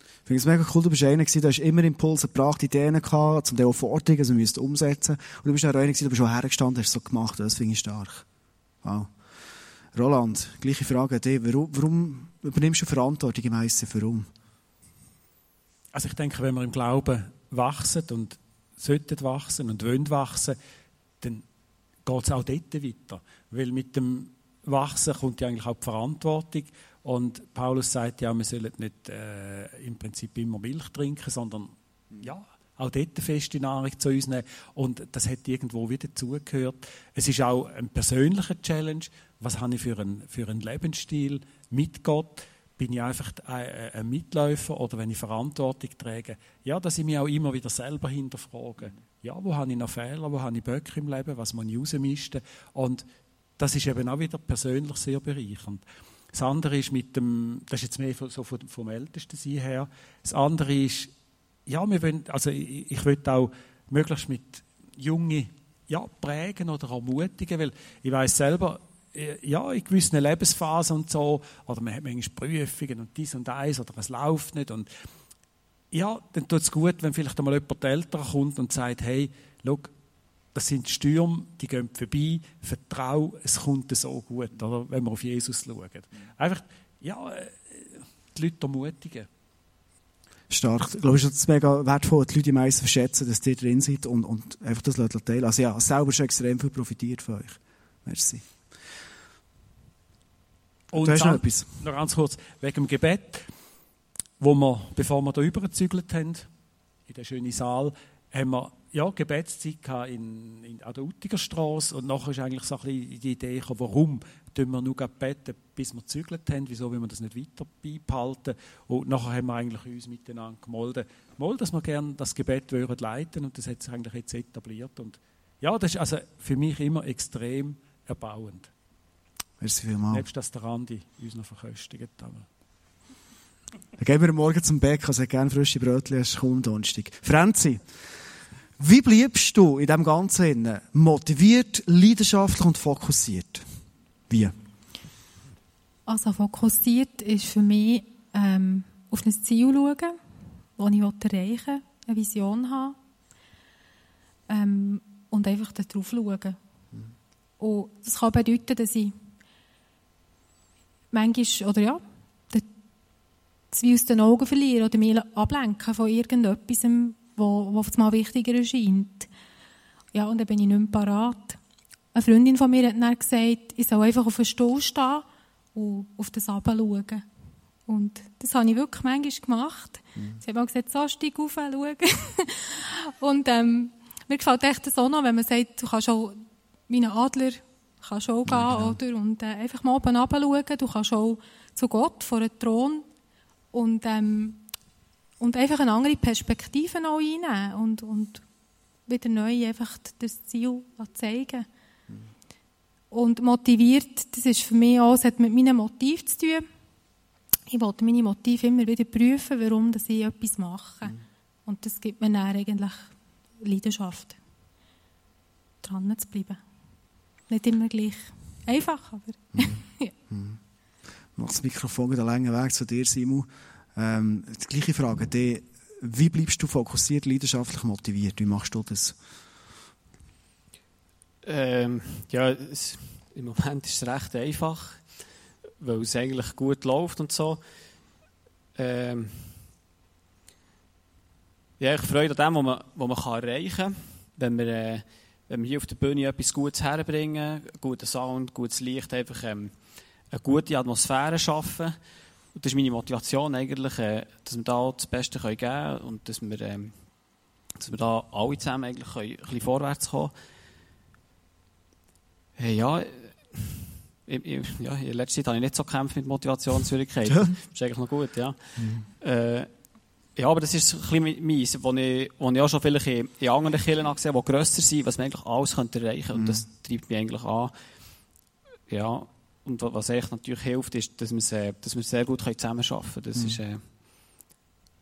Ich finde es mega cool, du bist einer gewesen, du hast immer Impulse gebracht, Ideen gehabt, zum Teil auch Forderungen, also müsst umsetzen. Und du bist auch einer gewesen, du bist auch hergestanden, hast es so gemacht, das finde ich stark. Wow. Roland, gleiche Frage an dich. Warum, warum übernimmst du Verantwortung im Heissen? Warum? Also ich denke, wenn wir im Glauben wachsen und sollten wachsen und wollen wachsen, dann geht es auch dort weiter. Weil mit dem Wachsen kommt ja eigentlich auch die Verantwortung. Und Paulus sagt ja, wir sollen nicht äh, im Prinzip immer Milch trinken, sondern ja, auch dort feste Nahrung zu uns nehmen. Und das hat irgendwo wieder zugehört. Es ist auch ein persönlicher Challenge. Was habe ich für einen, für einen Lebensstil mit Gott? Bin ich einfach ein Mitläufer oder wenn ich Verantwortung trage? Ja, dass ich mich auch immer wieder selber hinterfrage. Ja, wo habe ich noch Fehler? Wo habe ich Böcke im Leben? Was muss ich rausmisten? Und das ist eben auch wieder persönlich sehr bereichernd. Das andere ist mit dem, das ist jetzt mehr so vom, vom Ältesten sein her. Das andere ist, ja, wir wollen, also ich, ich will auch möglichst mit Jungen ja, prägen oder ermutigen, weil ich weiß selber, ja, in gewissen Lebensphasen und so, oder man hat manchmal Prüfungen und dies und eins, oder es läuft nicht und ja, dann tut es gut, wenn vielleicht einmal jemand älter kommt und sagt, hey, schau, das sind Stürme, die gehen vorbei, vertrau, es kommt so gut, oder, wenn wir auf Jesus schauen. Einfach, ja, äh, die Leute ermutigen. Stark. Ich glaube, es ist mega wertvoll, die Leute am meisten verschätzen, dass ihr drin seid und, und einfach das teilen. Also ja, selber schon extrem viel profitiert von euch. Merci. Und du hast noch etwas? Noch ganz kurz, wegen dem Gebet, wo wir, bevor wir da übergezügelt haben, in den schönen Saal, haben wir ja, Gebetszeit in, in, an der Utiger Straße und nachher ist eigentlich so ein bisschen die Idee gekommen, warum tun wir nur beten, bis wir gezügelt haben, wieso will wir das nicht weiter beibehalten? Und nachher haben wir eigentlich uns miteinander gemolden, mal, dass wir gerne das Gebet würden leiten und das hat sich eigentlich jetzt etabliert. Und ja, das ist also für mich immer extrem erbauend. Merci vielmals. Nebst dass der Andi uns noch verköstigt. Aber. Dann gehen wir morgen zum Bäcker, also gerne frische Brötchen, es kaum Donnerstag. Franzi, wie bleibst du in dem Ganzen motiviert, leidenschaftlich und fokussiert? Wie? Also fokussiert ist für mich ähm, auf ein Ziel schauen, das ich erreichen will, eine Vision haben ähm, und einfach darauf schauen. Und das kann bedeuten, dass ich manchmal, oder ja, das wie aus den Augen verliere oder mich ablenken von irgendetwas, wo, wo mal wichtiger erscheint. Ja, und dann bin ich nicht mehr parat. Eine Freundin von mir hat dann gesagt, ich soll einfach auf den Stuhl stehen und auf das schauen. Und das habe ich wirklich manchmal gemacht. Mhm. Sie haben auch gesagt, so, steig auf, schauen. und ähm, mir gefällt echt das auch noch, wenn man sagt, du kannst auch wie ein Adler kannst auch gehen, ja, genau. oder? Und äh, einfach mal oben schauen. Du kannst auch zu Gott vor den Thron und, ähm, und einfach eine andere Perspektive auch einnehmen und, und wieder neu einfach das Ziel zeigen. Mhm. Und motiviert, das ist für mich auch, es hat mit meinem Motiv zu tun. Ich wollte meine Motive immer wieder prüfen, warum dass ich etwas mache. Mhm. Und das gibt mir dann eigentlich Leidenschaft, dran zu bleiben. Nicht immer gleich einfach, aber mhm. ja. Mhm. Das Mikrofon den langen Weg zu dir, Simon. Ähm, die gleiche Frage, die, wie bleibst du fokussiert, leidenschaftlich motiviert? Wie machst du das? Ähm, ja, es, im Moment ist es recht einfach. weil es eigentlich gut läuft und so. Ähm, ja, ich freue mich an dem, was man, was man kann erreichen kann, wenn wir, äh, wenn wir hier auf der Bühne etwas Gutes herbringen, guten Sound, gutes Licht, einfach ähm, eine gute Atmosphäre schaffen. Und das ist meine Motivation eigentlich, äh, dass wir da das Beste können geben können und dass wir, ähm, dass wir da alle zusammen eigentlich können, ein bisschen vorwärts kommen. Hey, ja, ich, ich, ja, in letzter Zeit habe ich nicht so gekämpft mit Motivationsschwierigkeiten. Das ist eigentlich noch gut, ja. Äh, ja, aber das ist ein bisschen meins, wo ich, wo ich auch schon vielleicht in, in anderen Kirchen gesehen habe, die grösser sind, was man eigentlich alles könnte erreichen könnte. Und das treibt mich eigentlich an. Ja, und wa- was echt natürlich hilft, ist, dass wir, sehr, dass wir sehr gut zusammenarbeiten können. Das, ist, äh,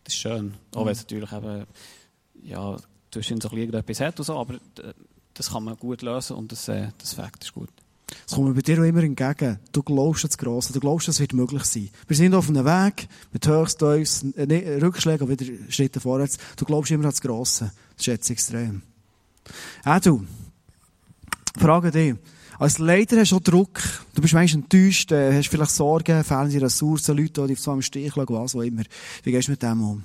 das ist schön. Auch wenn es natürlich eben, ja, zwischen so ein bisschen irgendetwas hat und so, aber äh, das kann man gut lösen und das, äh, das Fakt ist gut. Es kommt mir bei dir auch immer entgegen. Du glaubst das Grosse. Du glaubst, es wird möglich sein. Wir sind auf einem Weg mit Höchst, Tiefs, äh, Rückschlägen und wieder Schritte vorwärts. Du glaubst immer an das Grosse. Das schätze ich extrem. Auch du. Frage dich. Als Leiter hast du auch Druck. Du bist manchmal enttäuscht, äh, hast vielleicht Sorgen, fehlen dir Ressourcen, Leute, die dich zwar im Stich lassen, was auch immer. Wie gehst du mit dem um?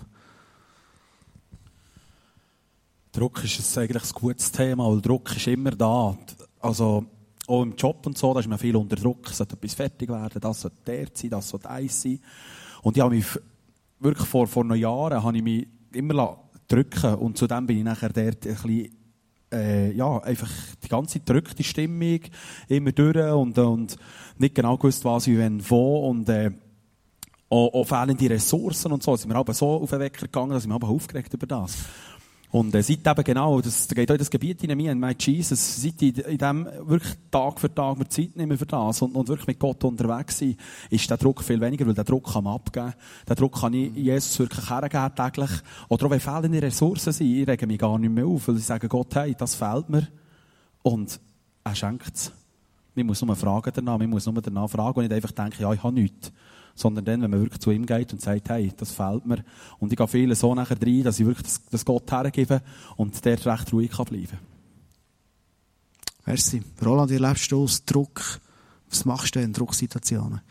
Druck ist eigentlich ein gutes Thema, weil Druck ist immer da. Also, auch im Job und so, da ist man viel unter Druck. Sollte etwas fertig werden, das sollte der sein, das sollte eins sein. Und ich habe mich wirklich vor, vor noch Jahren habe ich mich immer drücken und zudem bin ich nachher dort ein bisschen äh, ja, einfach die ganze gedrückte Stimmung immer durch und, und nicht genau gewusst, was ich wenn wo und äh, auch, auch fehlende Ressourcen und so. Sind wir aber so auf den Wecker gegangen, dass ich mich aber aufgeregt über das. Und äh, seit eben genau, das da geht auch in das Gebiet in mir, in My Jesus, seit ich in dem wirklich Tag für Tag mir Zeit nehme für das und, und wirklich mit Gott unterwegs sein, ist der Druck viel weniger, weil der Druck kann man abgeben. Den Druck kann ich Jesus wirklich hergeben täglich. Oder auch wenn fehlende Ressourcen sind, ich rege mich gar nicht mehr auf, weil ich sage Gott, hey, das fehlt mir. Und er schenkt es. Man muss nur fragen danach, man muss nur danach fragen und nicht einfach denken, ja, ich habe nichts. Sondern dann, wenn man wirklich zu ihm geht und sagt, hey, das fehlt mir. Und ich gehe viele so nachher rein, dass ich wirklich das, das Gott hergebe und der recht ruhig kann bleiben. Merci. Roland, wie erlebst du aus Druck? Was machst du in Drucksituationen?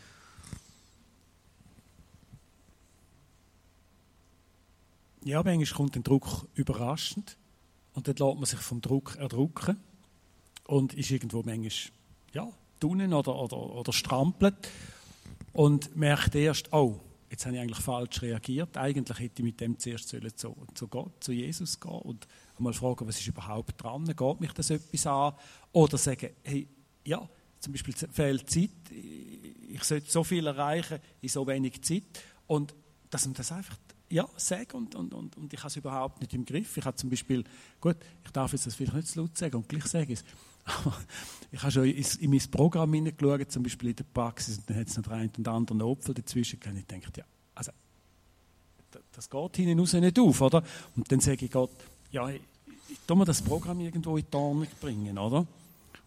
Ja, manchmal kommt der Druck überraschend und dann lässt man sich vom Druck erdrücken und ist irgendwo manchmal ja, tunen oder, oder, oder strampelt und merkt erst, oh, jetzt habe ich eigentlich falsch reagiert. Eigentlich hätte ich mit dem zuerst sollen zu, zu Gott, zu Jesus gehen und mal fragen, was ist überhaupt dran, geht mich das etwas an? Oder sagen, hey, ja, zum Beispiel fehlt Zeit, ich sollte so viel erreichen in so wenig Zeit und dass man das einfach ja, sagen und, und, und, und ich habe es überhaupt nicht im Griff. Ich habe zum Beispiel, gut, ich darf jetzt das vielleicht nicht zu laut sagen und gleich sage ich es, ich habe schon in, in mein Programm hineingeschaut, zum Beispiel in der Praxis, und dann hat es noch den einen und anderen Opfer dazwischen gehabt. Ich denke, ja, also, da- das geht hinten raus nicht auf, oder? Und dann sage ich Gott, ja, ich, ich tu mir das Programm irgendwo in die Ordnung bringen, oder?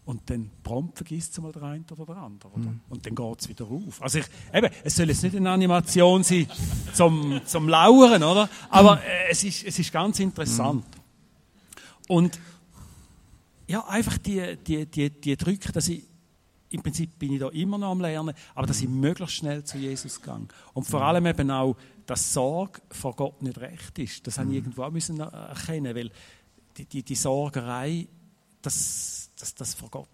Und dann prompt vergisst es mal der eine oder der andere. Oder? Und dann geht es wieder auf. Also ich, eben, es soll jetzt nicht eine Animation sein zum, zum Lauern, oder? Aber äh, es, ist, es ist ganz interessant. Und ja, einfach die, die, die, die Drücke, dass ich, im Prinzip bin ich da immer noch am Lernen, aber dass ich möglichst schnell zu Jesus gehe. Und vor allem eben auch, dass Sorge vor Gott nicht recht ist. Das habe ich irgendwo auch müssen erkennen, weil die, die, die Sorgerei, das, das, das vor Gott,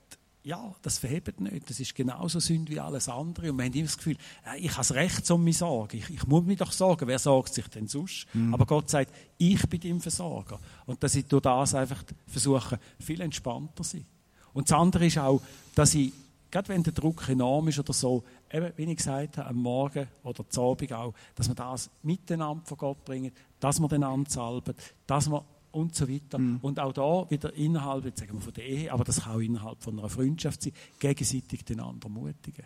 ja, das verhebt nicht. Das ist genauso Sünde wie alles andere. Und wir haben immer das Gefühl, ich habe das Recht um mich sorgen. Ich, ich muss mich doch sorgen. Wer sorgt sich denn sonst? Aber Gott sagt, ich bin dein Versorger. Und dass ich durch das einfach versuche, viel entspannter zu sein. Und das andere ist auch, dass ich, gerade wenn der Druck enorm ist oder so, eben, wie ich gesagt habe, am Morgen oder am Abend auch, dass wir das miteinander vor Gott bringen, dass wir den anzalben, dass wir und so weiter. Und auch da wieder innerhalb, jetzt sagen wir von der Ehe, aber das kann auch innerhalb von einer Freundschaft sein, gegenseitig den anderen mutigen.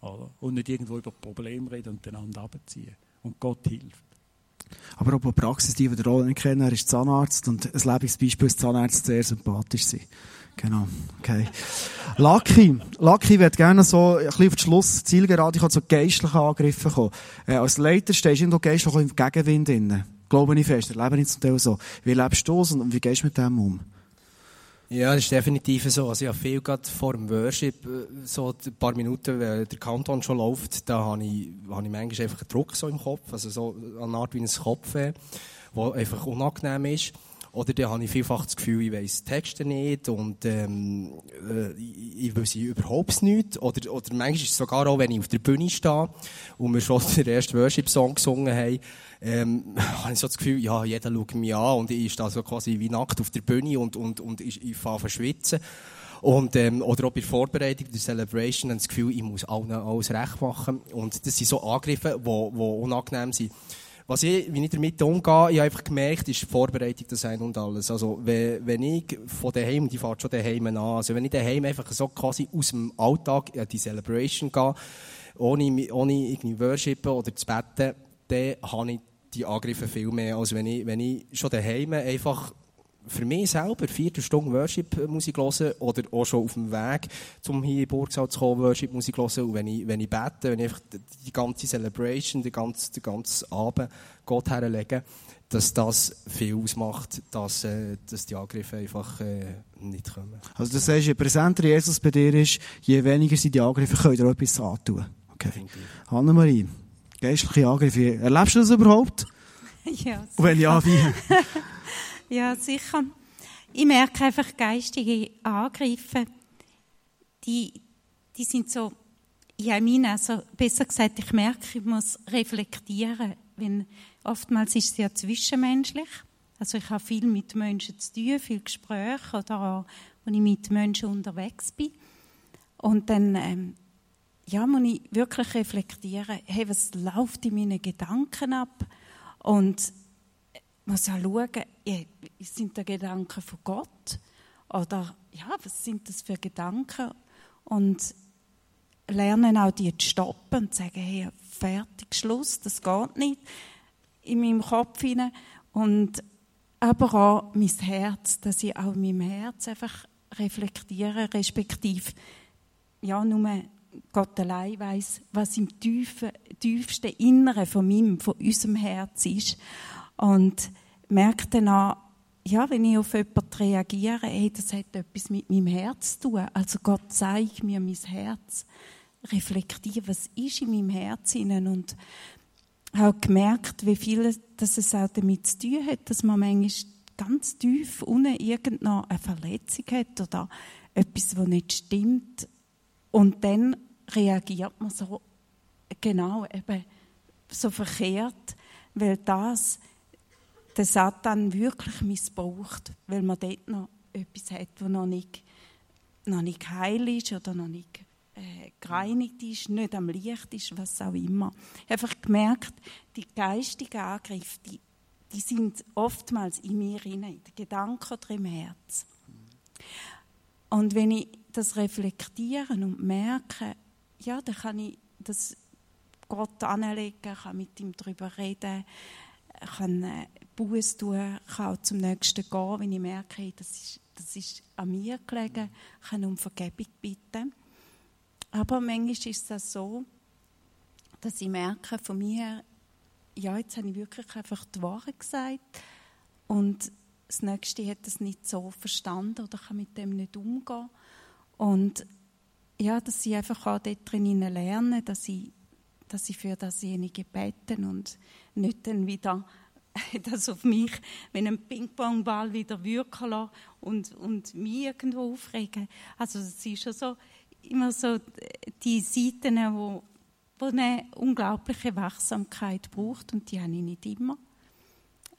Oder? Und nicht irgendwo über Probleme reden und den anderen abziehen. Und Gott hilft. Aber in der Praxis, die wir den Roland nicht kennen, er ist Zahnarzt und ein Lebensbeispiel ist Zahnärzte sehr sympathisch sein. Genau, okay. Lucky, Lucky wird gerne so ein bisschen auf den Schluss Zielgerade, ich habe zu geistlichen Angriffen kommen. Äh, als Leiter stehst du irgendwo geistlich im Gegenwind drin. Glaube ich fest, erlebe ich zum Teil so. Wie lebst du es und wie gehst du mit dem um? Ja, das ist definitiv so. Also ich habe viel gerade vor dem Worship, äh, so ein paar Minuten, wenn der Kanton schon läuft, da habe ich, habe ich manchmal einfach einen Druck so im Kopf, also so eine Art wie ein Kopfweh, der einfach unangenehm ist. Oder dann habe ich vielfach das Gefühl, ich weiss Texte nicht und ähm, äh, ich, weiß überhaupt nicht. Oder, oder manchmal ist es sogar auch, wenn ich auf der Bühne stehe und wir schon den ersten Worship-Song gesungen haben, ähm, habe ich so das Gefühl, ja, jeder schaut mich an und ich stehe so quasi wie nackt auf der Bühne und, und, und ich, ich fange an schwitzen. Und, ähm, oder auch bei der Vorbereitung, der Celebration, habe ich das Gefühl, ich muss allen alles recht machen. Und das sind so Angriffe, die, die unangenehm sind. Was ich, wie ich damit umgehe, ich habe einfach gemerkt, ist die Vorbereitung das ein und alles. Also, wenn, ich von daheim, die fahrt schon daheim an, also wenn ich daheim einfach so quasi aus dem Alltag in die Celebration gehe, ohne, ohne irgendwie worshipen oder zu beten, dann habe ich die Angriffe viel mehr, als wenn ich, wenn ich schon daheim einfach für mich selber vierte Stunde Worship-Musik hören oder auch schon auf dem Weg, um hier in Burgsaal zu kommen, Worship-Musik hören. Und wenn ich, wenn ich bete, wenn ich einfach die ganze Celebration, den ganzen, den ganzen Abend Gott herlege, dass das viel ausmacht, dass, äh, dass die Angriffe einfach äh, nicht kommen. Also du sagst, je präsenter Jesus bei dir ist, je weniger sind die Angriffe, könnt ihr etwas antun. Okay. Annemarie, geistliche Angriffe, erlebst du das überhaupt? Ja, Und wenn ja, wie? Ja, sicher. Ich merke einfach geistige Angriffe, die, die sind so, ja, meine, also besser gesagt, ich merke, ich muss reflektieren. Wenn, oftmals ist es ja zwischenmenschlich. Also ich habe viel mit Menschen zu tun, viel Gespräche oder auch, wenn ich mit Menschen unterwegs bin. Und dann, ähm, ja, muss ich wirklich reflektieren, hey, was läuft in meinen Gedanken ab? Und muss auch schauen, sind das Gedanken von Gott? Oder ja, was sind das für Gedanken? Und lernen auch die zu stoppen und sagen, hey, fertig, Schluss, das geht nicht in meinem Kopf hinein. Und aber auch mein Herz, dass ich auch in meinem Herz einfach reflektiere, respektive ja, nur Gott allein weiß, was im tiefen, tiefsten Inneren von meinem, von unserem Herz ist. Und merke dann ja, wenn ich auf jemanden reagiere, hey, das hat etwas mit meinem Herz zu tun. Also Gott zeigt mir mein Herz. Reflektiere, was ist in meinem Herz hinein und habe gemerkt, wie viel dass es auch damit zu tun hat, dass man manchmal ganz tief unten irgendeine Verletzung hat oder etwas, was nicht stimmt. Und dann reagiert man so, genau, eben so verkehrt, weil das der Satan wirklich missbraucht, weil man dort noch etwas hat, das noch nicht, noch nicht heil ist oder noch nicht äh, gereinigt ist, nicht am Licht ist, was auch immer. Ich habe einfach gemerkt, die geistigen Angriffe, die, die sind oftmals in mir hinein, in den Gedanken oder im Herz. Und wenn ich das reflektiere und merke, ja, dann kann ich das Gott anlegen, kann mit ihm darüber reden, kann äh, Buß tun, kann auch zum Nächsten gehen, wenn ich merke, das, ist, das ist an mir gelegen, kann um Vergebung bitten. Aber manchmal ist es so, dass ich merke von mir, ja, jetzt habe ich wirklich einfach die Wahrheit gesagt und das Nächste hat das nicht so verstanden oder kann mit dem nicht umgehen. Und ja, dass ich einfach auch dort drin lerne, dass ich, dass ich für dasjenige beten und nicht dann wieder das auf mich, wenn ein Ping-Pong-Ball wieder wirken lassen und, und mich irgendwo aufregen. Also es ist schon so, immer so die Seiten, wo, wo eine unglaubliche Wachsamkeit braucht und die habe ich nicht immer.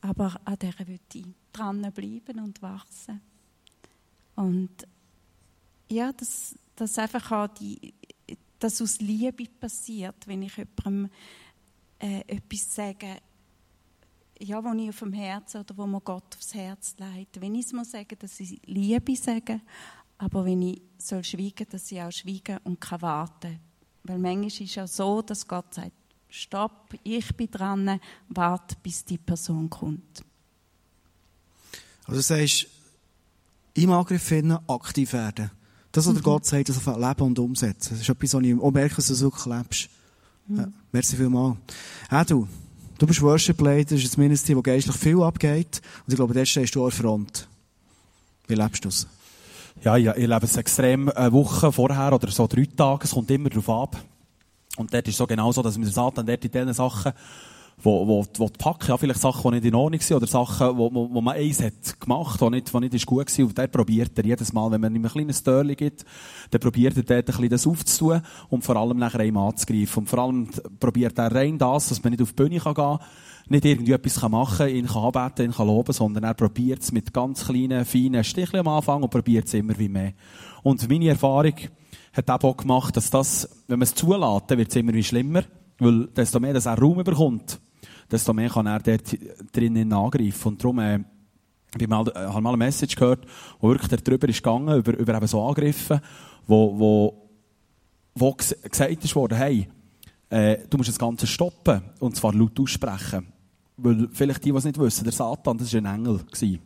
Aber an der will ich dranbleiben und wachsen. Und ja, dass das einfach auch die, das aus Liebe passiert, wenn ich jemandem äh, etwas sage, ja, wo ich auf dem Herzen oder wo mir Gott aufs Herz leitet. Wenn ich es mal sage, dass ich Liebe sage, aber wenn ich soll schweigen, dass ich auch schweigen und kann warten. Weil manchmal ist es ja so, dass Gott sagt, stopp, ich bin dran, warte, bis die Person kommt. Also du sagst, im Angriff finden, aktiv werden. Das, was mhm. Gott sagt, das auf Leben und umsetzen. Das ist etwas, was ich auch merke, dass du wirklich lebst. Mhm. Ja, merci vielmals. Ja, du, du bist Worship Leader, das ist ein Ministry, wo geistlich viel abgeht. Und ich glaube, dort stehst du an der Front. Wie lebst du es? Ja, ich, ich lebe es extrem eine Woche vorher oder so drei Tage. Es kommt immer darauf ab. Und dort ist es so genau so, dass der Satan dort in diesen Sachen, wo, wo, wo die packen, ja, vielleicht Sachen, die nicht in Ordnung sind, oder Sachen, wo, wo, wo man eins hat gemacht, die nicht, die nicht ist gut war. Und der probiert er jedes Mal, wenn man ihm ein kleines Törchen gibt, dann probiert er dort ein bisschen das aufzutun und vor allem nachher einem anzugreifen. Und vor allem probiert er rein das, dass man nicht auf die Bühne gehen kann, nicht irgendwie etwas machen kann, ihn anbeten, ihn kann loben, sondern er probiert es mit ganz kleinen, feinen Sticheln am Anfang und probiert es immer wie mehr. Und meine Erfahrung hat auch gemacht, dass das, wenn man es zulässt, wird es immer wie schlimmer, weil desto mehr dass er Raum bekommt, desto mehr kann er dort drinnen angreifen. Und darum, äh, ich mal, äh, habe mal eine Message gehört, wo wirklich darüber ist gegangen, über, über eben so Angriffe, wo, wo, wo gesagt ist worden, hey, äh, du musst das Ganze stoppen, und zwar laut aussprechen. Weil vielleicht die, die es nicht wissen, der Satan, das war ein Engel. Gewesen.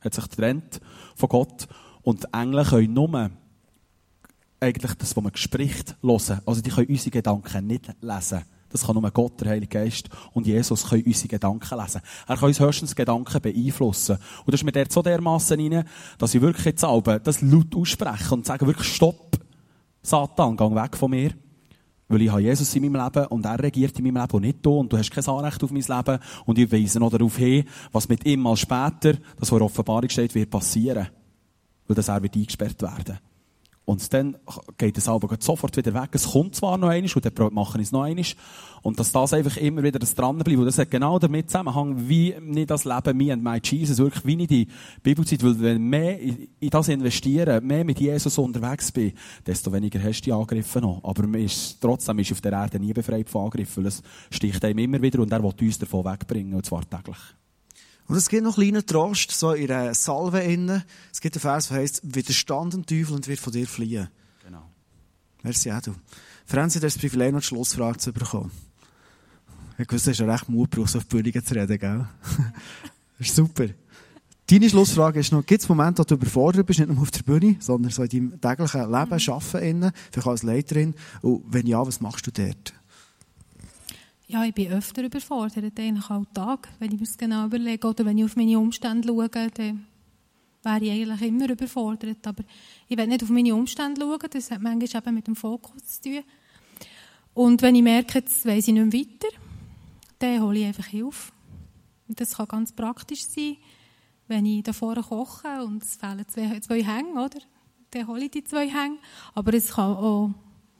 Hat sich getrennt von Gott. Und Engel können nur eigentlich das, was man spricht, hören. Also die können unsere Gedanken nicht lesen. Das kann nur Gott, der Heilige Geist und Jesus können unsere Gedanken lesen. Er kann uns höchstens Gedanken beeinflussen. Und das ist mir dort so dermassen rein, dass ich wirklich jetzt selber das laut ausspreche und sage wirklich Stopp, Satan, geh weg von mir. Weil ich habe Jesus in meinem Leben und er regiert in meinem Leben und nicht du und du hast kein Anrecht auf mein Leben und ich weise noch darauf hin, was mit ihm mal später, das vor Offenbarung steht, wird passieren. Weil das er wird eingesperrt werden. Und dann geht das aber sofort wieder weg. Es kommt zwar noch einmal, und dann machen es noch einmal. Und dass das einfach immer wieder das dranbleibt. Und das hat genau damit zusammenhang, wie ich das Leben, me and my Jesus, wirklich wie ich die Bibelzeit, weil wenn mehr in das investiere, mehr mit Jesus unterwegs bin, desto weniger hast du die Angriffe noch. Aber man ist, trotzdem ist auf der Erde nie befreit von Angriffen, weil es sticht einem immer wieder und er will uns davon wegbringen, und zwar täglich. Und es gibt noch einen kleinen Trost, so in einer Salve innen. Es gibt einen Vers, der heisst, widerstand dem Teufel und wird von dir fliehen. Genau. Merci auch du. Franzi, du hast das Privileg, noch die Schlussfrage zu bekommen. Ich wusste, du hast ja recht Mut gebraucht, so auf die Bühne zu reden, gell? das ist super. Deine Schlussfrage ist noch, gibt es Momente, wo du überfordert bist, nicht nur auf der Bühne, sondern so in deinem täglichen Leben, Arbeiten innen, vielleicht als Leiterin? Und wenn ja, was machst du dort? Ja, ich bin öfter überfordert, eigentlich Tag, wenn ich mir das genau überlege. Oder wenn ich auf meine Umstände schaue, dann wäre ich eigentlich immer überfordert. Aber ich will nicht auf meine Umstände schauen, das hat manchmal eben mit dem Fokus zu tun. Und wenn ich merke, jetzt weiss ich nicht mehr weiter, dann hole ich einfach Hilfe. Und das kann ganz praktisch sein, wenn ich da vorne koche und es fehlen zwei, zwei Hänge, oder? Dann hole ich die zwei Hänge. Aber es kann auch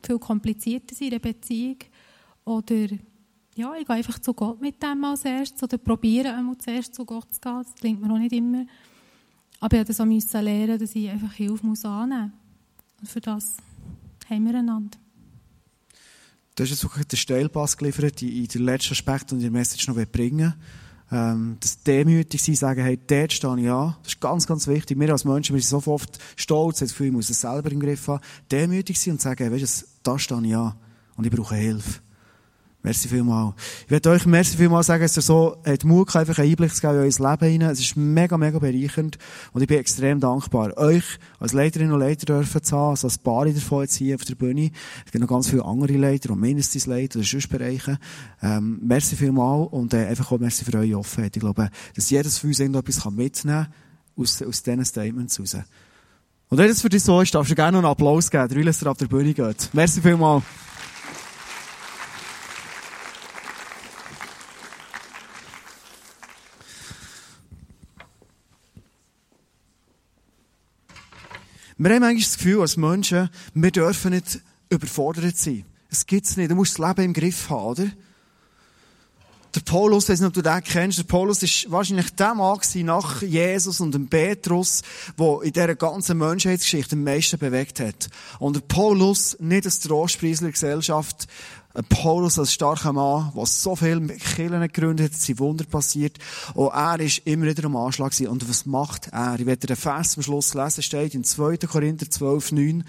viel komplizierter sein in der Beziehung. Oder ja, ich gehe einfach zu Gott mit dem als erstes oder probiere einmal zuerst zu Gott zu gehen. Das klingt mir auch nicht immer. Aber ich musste das auch lernen, dass ich einfach Hilfe muss annehmen muss. Und für das haben wir einander. Du hast jetzt wirklich den Steilpass geliefert, in den letzten Aspekt und die Message noch bringen ähm, das demütig sein, sagen, hey, dort stehe ich an. Das ist ganz, ganz wichtig. Wir als Menschen, wir sind so oft stolz, das Gefühl, ich muss es selber im Griff haben. Demütig sein und sagen, hey, weißt du, da stehe ich an und ich brauche Hilfe. Merci vielmal. Ich werde euch merci vielmal sagen, dass ihr so hat Mut einfach einen Einblick zu geben in euer Leben hinein. Es ist mega, mega bereichernd. Und ich bin extrem dankbar, euch als Leiterin und Leiter dürfen zu haben, also als Paar davon jetzt hier auf der Bühne. Es gibt noch ganz viele andere Leiter und mindestens Leiter oder sonst Bereiche. Ähm, merci vielmal und äh, einfach auch merci für eure Offenheit. Ich glaube, dass jedes von uns irgendetwas mitnehmen kann aus, aus diesen Statements raus. Und wenn es für dich so ist, darfst du gerne noch einen Applaus geben, weil es auf der Bühne geht. Merci vielmal. Wir haben eigentlich das Gefühl, als Menschen, wir dürfen nicht überfordert sein. Es gibt's nicht. Du musst das Leben im Griff haben, oder? Der Paulus, weiß nicht, ob du den kennst, der Paulus ist wahrscheinlich der Mann nach Jesus und dem Petrus, der in dieser ganzen Menschheitsgeschichte am meisten bewegt hat. Und der Paulus, nicht Trostpreis der Gesellschaft, Paulus als starker Mann, der so viele Kirchen gegründet hat, sind Wunder passiert. Und er ist immer wieder am Anschlag gewesen. Und was macht er? Ich werde den Vers am Schluss lesen, steht in 2. Korinther 12, 9.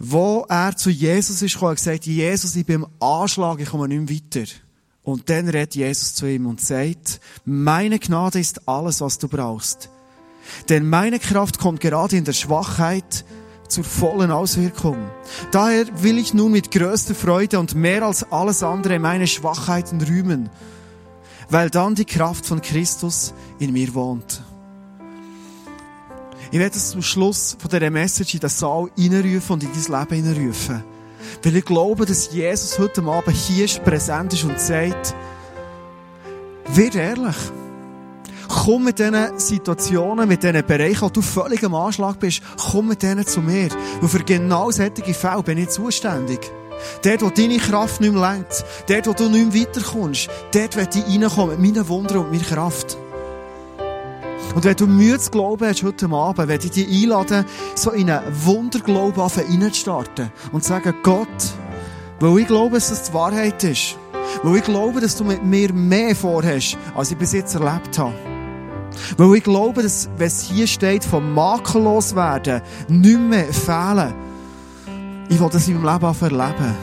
Wo er zu Jesus ist gekommen, hat gesagt, Jesus, ich bin im Anschlag, ich komme nicht mehr weiter. Und dann redet Jesus zu ihm und sagt, meine Gnade ist alles, was du brauchst. Denn meine Kraft kommt gerade in der Schwachheit zur vollen Auswirkung. Daher will ich nun mit größter Freude und mehr als alles andere meine Schwachheiten rühmen, weil dann die Kraft von Christus in mir wohnt. Ich werde zum Schluss von dieser Message in den Saal hineinrufen und in dein Leben hineinrufen. Weil ich glaube, dass Jesus heute Abend hier ist, präsent ist und sagt, wird ehrlich. Komm mit diesen Situationen, mit diesen Bereichen, wo du völlig am Anschlag bist, komm mit denen zu mir. Und für genau solche Fälle bin ich zuständig. Dort, wo deine Kraft nicht mehr lenkt, dort, wo du nicht mehr weiterkommst, dort werde ich reinkommen mit meinen Wundern und meiner Kraft. Und wenn du Mühe zu glauben hast heute Abend, werde ich dich einladen, so in einen Wunderglauben reinzustarten und zu sagen, Gott, weil ich glaube, dass das die Wahrheit ist, weil ich glaube, dass du mit mir mehr vorhast, als ich bis jetzt erlebt habe. Weil ich glaube, dass, wenn es hier steht, vom makellos werden, nicht mehr fehlen, ich will das in meinem Leben auch erleben.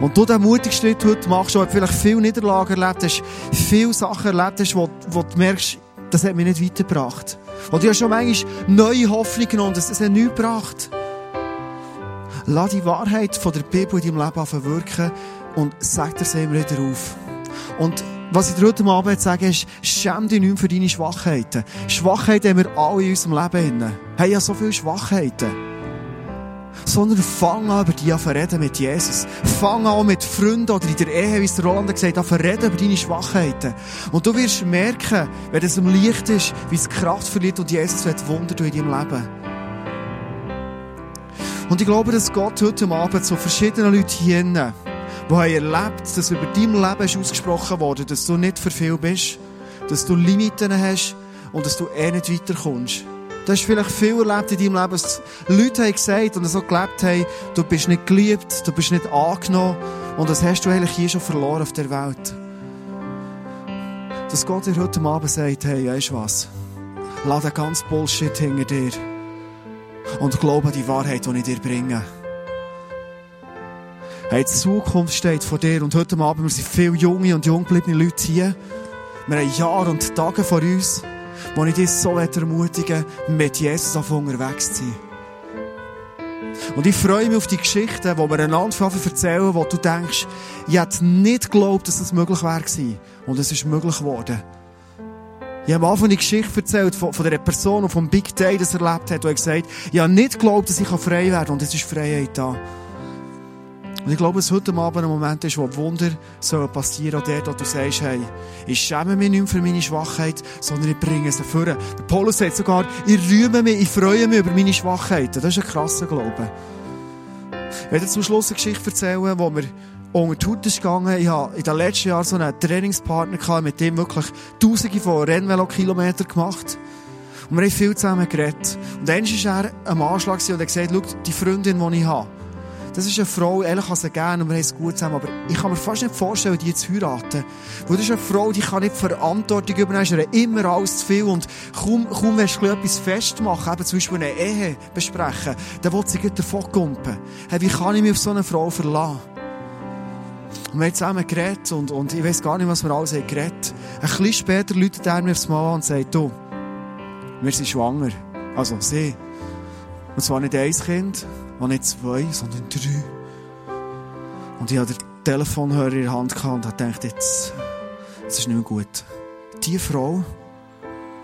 Und du den mutigen Schritt heute machst, wo vielleicht viel Niederlagen erlebt hast, viele Sachen erlebt hast, wo, wo du merkst, das hat mich nicht weitergebracht. Und du hast schon manchmal neue Hoffnung genommen, dass das hat nichts gebracht. Lass die Wahrheit von der Bibel in deinem Leben wirken und sag dir immer wieder auf. Und was ich dir heute Abend sage, ist, schäm dich nicht für deine Schwachheiten. Schwachheiten haben wir alle in unserem Leben. Wir haben ja so viele Schwachheiten. Sondern fang an, über die an reden mit Jesus. Fang an mit Freunden oder in der Ehe, wie es Roland gesagt hat, reden über deine Schwachheiten. Und du wirst merken, wenn es am Licht ist, wie es Kraft verliert und Jesus wird Wunder in deinem Leben. Und ich glaube, dass Gott heute Abend so verschiedene Leute hier die haben erlebt, dass über dein Leben ist ausgesprochen wurde, dass du nicht für viel bist, dass du Limiten hast und dass du eh nicht weiterkommst. Du hast vielleicht viel erlebt in deinem Leben, dass Leute haben gesagt und so gelebt haben, du bist nicht geliebt, du bist nicht angenommen und das hast du eigentlich hier schon verloren auf der Welt. Dass Gott dir heute Abend sagt, hey, weißt du was? Lass den ganzen Bullshit hinter dir und glaube an die Wahrheit, die ich dir bringe. Hey, die Zukunft steht vor dir und heute Abend wir sind viele junge und jung gebliebene Leute hier. Wir haben Jahre und Tage vor uns wo ich dich so ermutigen mit Jesus auf unterwegs zu sein. Und ich freue mich auf die Geschichten, die wir einander erzählen, wo du denkst, ich hätte nicht geglaubt, dass das möglich wäre. Und es ist möglich geworden. Ich habe am Anfang die Geschichte erzählt von, von der Person, die vom Big Day das erlebt hat, er gesagt ich habe nicht geglaubt, dass ich frei werden kann. Und es ist Freiheit da. Und ich glaube, dass heute Abend ein Moment ist, wo Wunder sollen passieren sollen, dort, wo du sagst, hey, ich schäme mich nicht mehr für meine Schwachheit, sondern ich bringe sie vor. Der Paulus sagt sogar, ich rühme mich, ich freue mich über meine Schwachheiten. Das ist ein krasser Glaube. Ich werde zum Schluss eine Geschichte erzählen, wo wir unter die Haut ist gegangen. Ich habe in den letzten Jahren so einen Trainingspartner gehabt, mit dem wirklich Tausende von Rennvelo-Kilometern gemacht. Und wir haben viel zusammen geredet. Und dann war er am Anschlag und er gesagt, schau, die Freundin, die ich habe, das ist eine Frau, ehrlich kann sie gerne und wir haben es gut zusammen, aber ich kann mir fast nicht vorstellen, die zu heiraten. Weil das ist eine Frau, die kann nicht Verantwortung übernehmen, hat immer alles zu viel und kaum, kaum willst du etwas festmachen, eben zum Beispiel eine Ehe besprechen, dann will sie gleich davon kumpen. Hey, wie kann ich mich auf so eine Frau verlassen? Und wir haben zusammen geredet und, und ich weiß gar nicht, was wir alles haben geredet. Ein bisschen später läutet er mir aufs Mal und sagt, du, wir sind schwanger. Also, sie. Und zwar nicht ein Kind, und nicht zwei, sondern drei. Und ich hatte den Telefonhörer in der Hand und gedacht, jetzt, das ist nicht mehr gut. Diese Frau,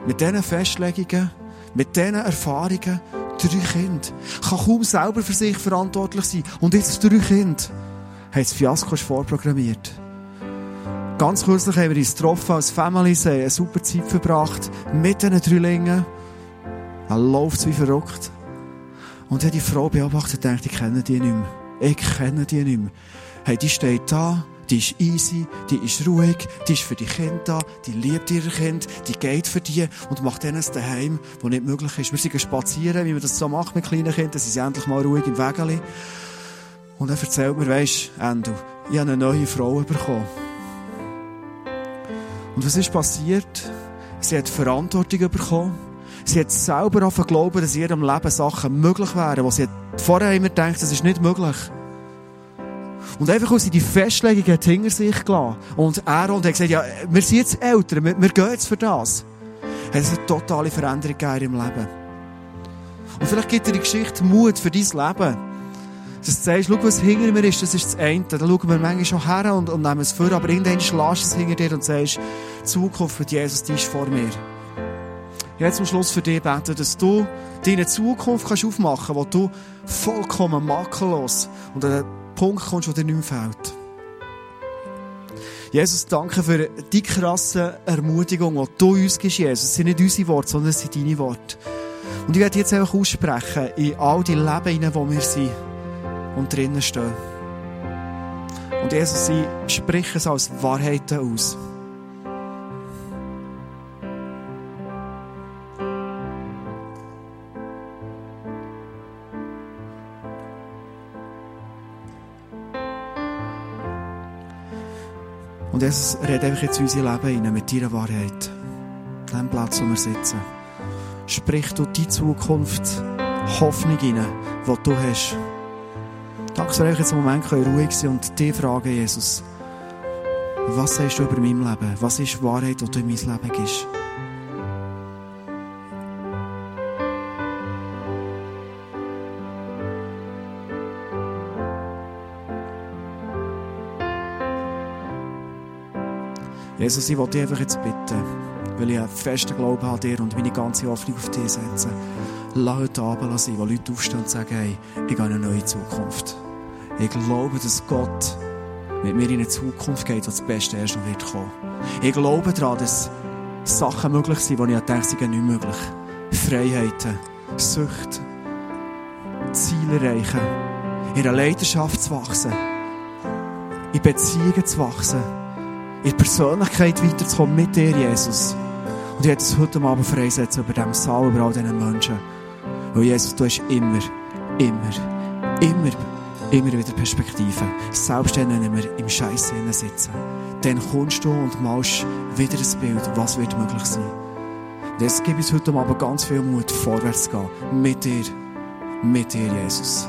mit diesen Festlegungen, mit diesen Erfahrungen, drei Kinder, kann kaum selber für sich verantwortlich sein. Und jetzt drei Kinder, haben das Fiasko vorprogrammiert. Ganz kürzlich haben wir uns getroffen als Family, eine super Zeit verbracht, mit diesen Drillingen. Er läuft wie verrückt. Und ich die Frau beobachtet und dachte, ich kenne die nicht mehr. Ich kenne die nicht mehr. Hey, die steht da, die ist easy, die ist ruhig, die ist für die Kinder da, die liebt ihre Kind, die geht für die und macht ihnen ein Daheim, wo nicht möglich ist. Wir sind spazieren, wie man das so macht mit kleinen Kindern, dann sind sie endlich mal ruhig im Wägeli. Und er erzählt mir, weisst, Endo, ich habe eine neue Frau bekommen. Und was ist passiert? Sie hat Verantwortung bekommen. Sie hat selber angefangen glauben, dass in ihrem Leben Sachen möglich wären, wo sie vorher immer gedacht, das ist nicht möglich. Und einfach, als sie die Festlegung hat hinter sich gelassen und er und hat gesagt, ja, wir sind jetzt Eltern, wir, wir gehen jetzt für das, hat es eine totale Veränderung gegeben im Leben. Und vielleicht gibt dir die Geschichte Mut für dein Leben. Dass du sagst, schau, was hinter mir ist, das ist das eine. Da schauen wir manchmal schon her und, und nehmen es vor, aber irgendwann schlägst es hinter dir und sagst, die Zukunft mit Jesus, die ist vor mir. Jetzt zum Schluss für dich beten, dass du deine Zukunft kannst aufmachen kannst, wo du vollkommen makellos und an den Punkt kommst, wo dir nicht mehr fehlt. Jesus, danke für die krasse Ermutigung, die du uns gibst, Jesus. Es sind nicht unsere Worte, sondern es sind deine Worte. Und ich werde jetzt einfach aussprechen in all die Leben hinein, wo wir sind und drinnen stehen. Und Jesus, ich spreche es als Wahrheiten aus. Und Jesus, red einfach jetzt in unser Leben rein mit deiner Wahrheit. An dem Platz, wo wir sitzen. Sprich du die Zukunft, Hoffnung rein, die du hast. Danke, dass wir jetzt einen Moment ruhig sein und dich fragen, Jesus, was sagst du über mein Leben? Was ist Wahrheit, die du in mein Leben gibst? Jesus, ich wollte dich einfach jetzt bitten, weil ich einen festen Glauben an dir und meine ganze Hoffnung auf dich setze. Lass heute Abend sein, wo Leute aufstehen und sagen, hey, ich gehe in eine neue Zukunft. Ich glaube, dass Gott mit mir in eine Zukunft geht, wo das Beste erst noch wird kommen. Ich glaube daran, dass Sachen möglich sind, die ich dachte, sind nicht möglich. Freiheiten, Sucht, Ziele erreichen, in einer Leidenschaft zu wachsen, in Beziehungen zu wachsen, in Persönlichkeit weiterzukommen mit dir, Jesus. Und ich werde es heute Abend freisetzen über diesem Saal, über all diesen Menschen. Weil Jesus, du hast immer, immer, immer, immer wieder Perspektive. Selbst dann, wenn wir im Scheiß sitzen. Dann kommst du und malst wieder ein Bild, was wird möglich sein. Und jetzt gibt uns heute Abend ganz viel Mut, vorwärts zu gehen. Mit dir. Mit dir, Jesus.